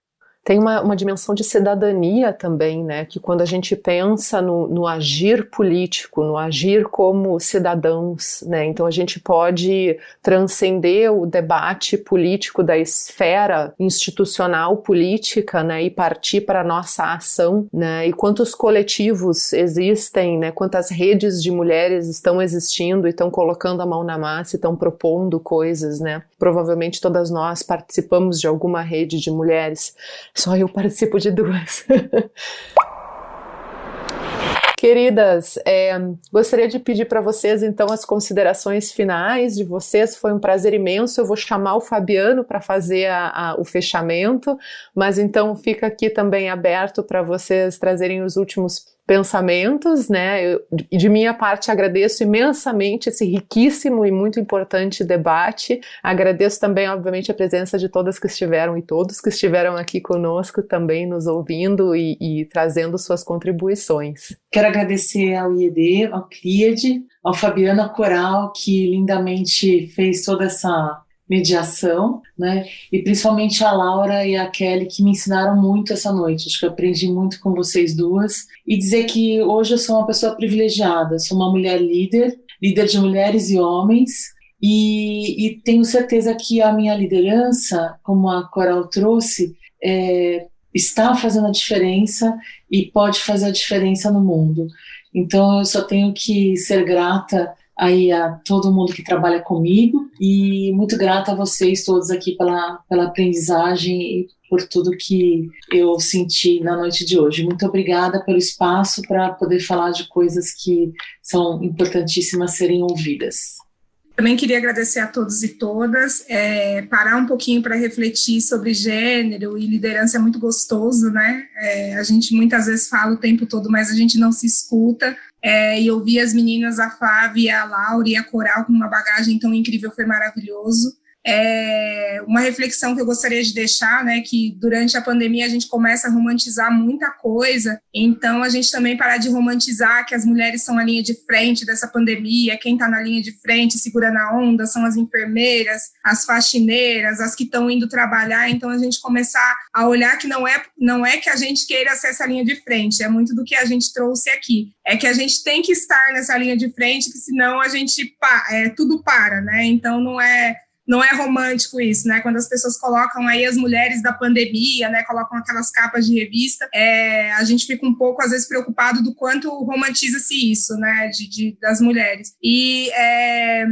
tem uma, uma, dimensão de cidadania também, né? Que quando a gente pensa no, no, agir político, no agir como cidadãos, né? Então a gente pode transcender o debate político da esfera institucional política, né? E partir para a nossa ação, né? E quantos coletivos existem, né? Quantas redes de mulheres estão existindo e estão colocando a mão na massa e estão propondo coisas, né? Provavelmente todas nós participamos de alguma rede de mulheres. Só eu participo de duas. Queridas, é, gostaria de pedir para vocês então as considerações finais de vocês. Foi um prazer imenso. Eu vou chamar o Fabiano para fazer a, a, o fechamento, mas então fica aqui também aberto para vocês trazerem os últimos pensamentos, né? Eu, de minha parte, agradeço imensamente esse riquíssimo e muito importante debate. Agradeço também, obviamente, a presença de todas que estiveram e todos que estiveram aqui conosco também nos ouvindo e, e trazendo suas contribuições. Quero agradecer ao IED, ao CRIAD, ao Fabiana Coral, que lindamente fez toda essa mediação, né? E principalmente a Laura e a Kelly que me ensinaram muito essa noite. Acho que eu aprendi muito com vocês duas e dizer que hoje eu sou uma pessoa privilegiada, sou uma mulher líder, líder de mulheres e homens. E, e tenho certeza que a minha liderança, como a Coral trouxe, é, está fazendo a diferença e pode fazer a diferença no mundo. Então eu só tenho que ser grata aí a todo mundo que trabalha comigo e muito grata a vocês todos aqui pela, pela aprendizagem e por tudo que eu senti na noite de hoje. Muito obrigada pelo espaço para poder falar de coisas que são importantíssimas serem ouvidas. Também queria agradecer a todos e todas, é, parar um pouquinho para refletir sobre gênero e liderança é muito gostoso, né? É, a gente muitas vezes fala o tempo todo, mas a gente não se escuta. É, e ouvir as meninas, a Flávia, a Laura e a Coral com uma bagagem tão incrível foi maravilhoso é uma reflexão que eu gostaria de deixar, né, que durante a pandemia a gente começa a romantizar muita coisa, então a gente também parar de romantizar que as mulheres são a linha de frente dessa pandemia, quem está na linha de frente segurando a onda são as enfermeiras, as faxineiras, as que estão indo trabalhar, então a gente começar a olhar que não é, não é que a gente queira ser essa linha de frente, é muito do que a gente trouxe aqui, é que a gente tem que estar nessa linha de frente, que senão a gente, é, tudo para, né, então não é não é romântico isso, né? Quando as pessoas colocam aí as mulheres da pandemia, né? Colocam aquelas capas de revista, é, a gente fica um pouco, às vezes, preocupado do quanto romantiza-se isso, né? De, de, das mulheres. E é,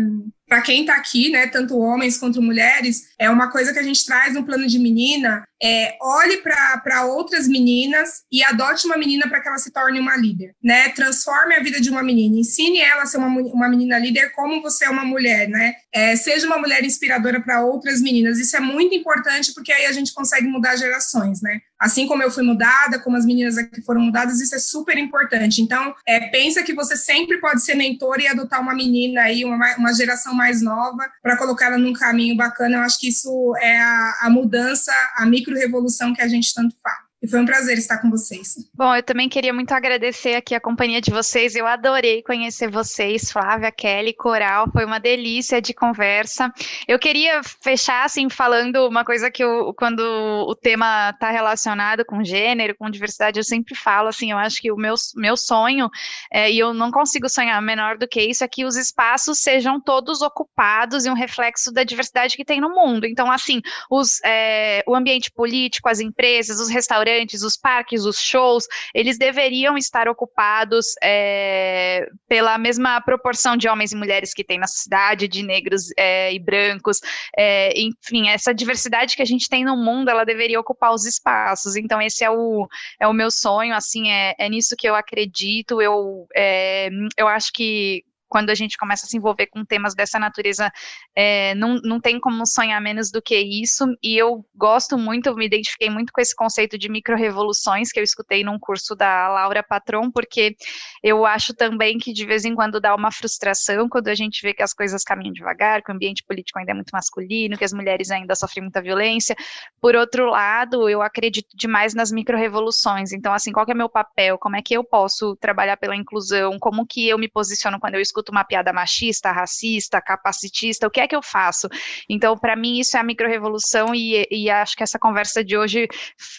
para quem está aqui, né, tanto homens quanto mulheres, é uma coisa que a gente traz no plano de menina, é, olhe para outras meninas e adote uma menina para que ela se torne uma líder, né? Transforme a vida de uma menina, ensine ela a ser uma, uma menina líder como você é uma mulher, né? É, seja uma mulher inspiradora para outras meninas. Isso é muito importante porque aí a gente consegue mudar gerações, né? Assim como eu fui mudada, como as meninas aqui foram mudadas, isso é super importante. Então, é, pensa que você sempre pode ser mentor e adotar uma menina aí, uma, uma geração mais nova, para colocá-la num caminho bacana. Eu acho que isso é a, a mudança, a micro-revolução que a gente tanto fala. E foi um prazer estar com vocês. Bom, eu também queria muito agradecer aqui a companhia de vocês. Eu adorei conhecer vocês, Flávia, Kelly, Coral. Foi uma delícia de conversa. Eu queria fechar, assim, falando uma coisa que eu, quando o tema está relacionado com gênero, com diversidade, eu sempre falo, assim, eu acho que o meu, meu sonho, é, e eu não consigo sonhar menor do que isso, é que os espaços sejam todos ocupados e um reflexo da diversidade que tem no mundo. Então, assim, os, é, o ambiente político, as empresas, os restaurantes, restaurantes, os parques, os shows, eles deveriam estar ocupados é, pela mesma proporção de homens e mulheres que tem na cidade, de negros é, e brancos, é, enfim, essa diversidade que a gente tem no mundo, ela deveria ocupar os espaços. Então, esse é o, é o meu sonho, assim, é, é nisso que eu acredito. Eu, é, eu acho que quando a gente começa a se envolver com temas dessa natureza, é, não, não tem como sonhar menos do que isso. E eu gosto muito, me identifiquei muito com esse conceito de micro-revoluções que eu escutei num curso da Laura Patron, porque eu acho também que de vez em quando dá uma frustração quando a gente vê que as coisas caminham devagar, que o ambiente político ainda é muito masculino, que as mulheres ainda sofrem muita violência. Por outro lado, eu acredito demais nas micro-revoluções. Então, assim, qual é meu papel? Como é que eu posso trabalhar pela inclusão? Como que eu me posiciono quando eu escuto escuto uma piada machista, racista, capacitista, o que é que eu faço? Então, para mim, isso é a micro-revolução e, e, acho que essa conversa de hoje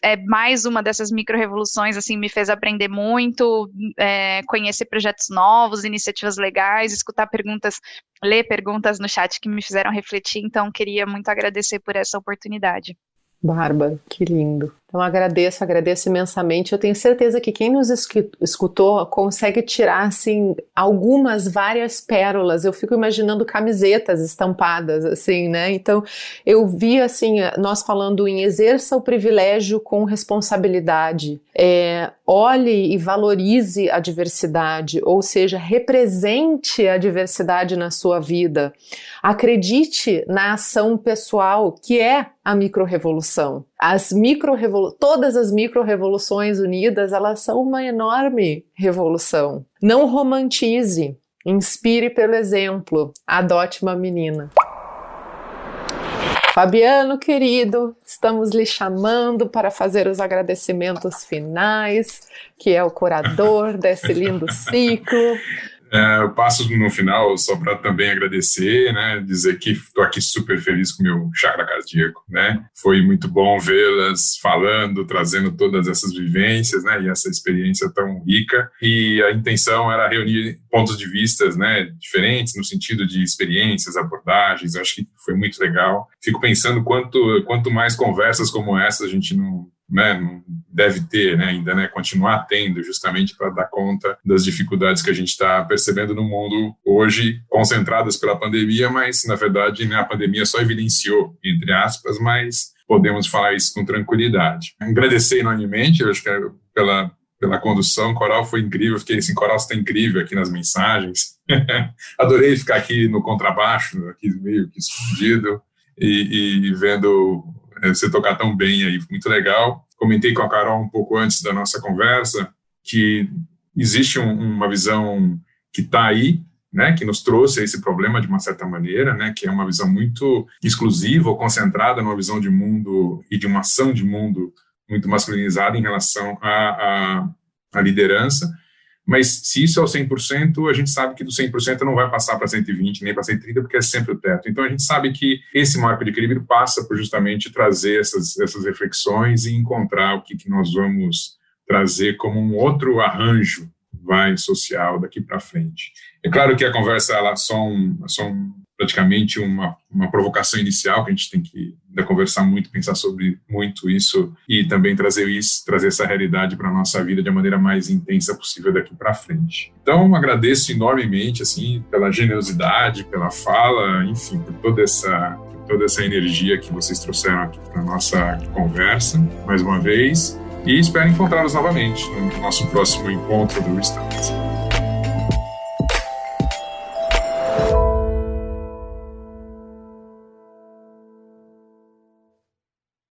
é mais uma dessas micro-revoluções, assim, me fez aprender muito, é, conhecer projetos novos, iniciativas legais, escutar perguntas, ler perguntas no chat que me fizeram refletir, então queria muito agradecer por essa oportunidade. Bárbara, que lindo. Então agradeço, agradeço imensamente. Eu tenho certeza que quem nos escutou consegue tirar assim algumas várias pérolas. Eu fico imaginando camisetas estampadas assim, né? Então eu vi assim nós falando em exerça o privilégio com responsabilidade. É, olhe e valorize a diversidade, ou seja, represente a diversidade na sua vida. Acredite na ação pessoal que é a microrevolução. As micro todas as micro-revoluções unidas, elas são uma enorme revolução. Não romantize, inspire pelo exemplo, adote uma menina. Fabiano, querido, estamos lhe chamando para fazer os agradecimentos finais, que é o curador desse lindo ciclo. É, eu passo no final só para também agradecer, né, dizer que estou aqui super feliz com o meu chakra cardíaco, né, foi muito bom vê-las falando, trazendo todas essas vivências, né, e essa experiência tão rica, e a intenção era reunir pontos de vistas, né, diferentes no sentido de experiências, abordagens, acho que foi muito legal. Fico pensando quanto, quanto mais conversas como essa a gente não né, deve ter né, ainda, né, continuar tendo, justamente para dar conta das dificuldades que a gente está percebendo no mundo hoje, concentradas pela pandemia, mas, na verdade, né, a pandemia só evidenciou, entre aspas, mas podemos falar isso com tranquilidade. Agradecer enormemente, eu acho que é pela, pela condução, Coral foi incrível, fiquei assim, Coral está incrível aqui nas mensagens, adorei ficar aqui no contrabaixo, aqui meio que escondido, e, e vendo você tocar tão bem aí, muito legal. Comentei com a Carol um pouco antes da nossa conversa que existe um, uma visão que está aí, né, que nos trouxe esse problema de uma certa maneira, né, que é uma visão muito exclusiva ou concentrada numa visão de mundo e de uma ação de mundo muito masculinizada em relação à liderança, mas se isso é o 100%, a gente sabe que do 100% não vai passar para 120 nem para 130, porque é sempre o teto. Então a gente sabe que esse marco de equilíbrio passa por justamente trazer essas, essas reflexões e encontrar o que, que nós vamos trazer como um outro arranjo vai social daqui para frente. É claro que a conversa ela só um, é só um praticamente uma, uma provocação inicial que a gente tem que ainda conversar muito, pensar sobre muito isso e também trazer isso, trazer essa realidade para a nossa vida de uma maneira mais intensa possível daqui para frente. Então, agradeço enormemente assim pela generosidade, pela fala, enfim, por toda essa toda essa energia que vocês trouxeram aqui para nossa conversa, mais uma vez. E espero encontrá-los novamente no nosso próximo encontro do Restart.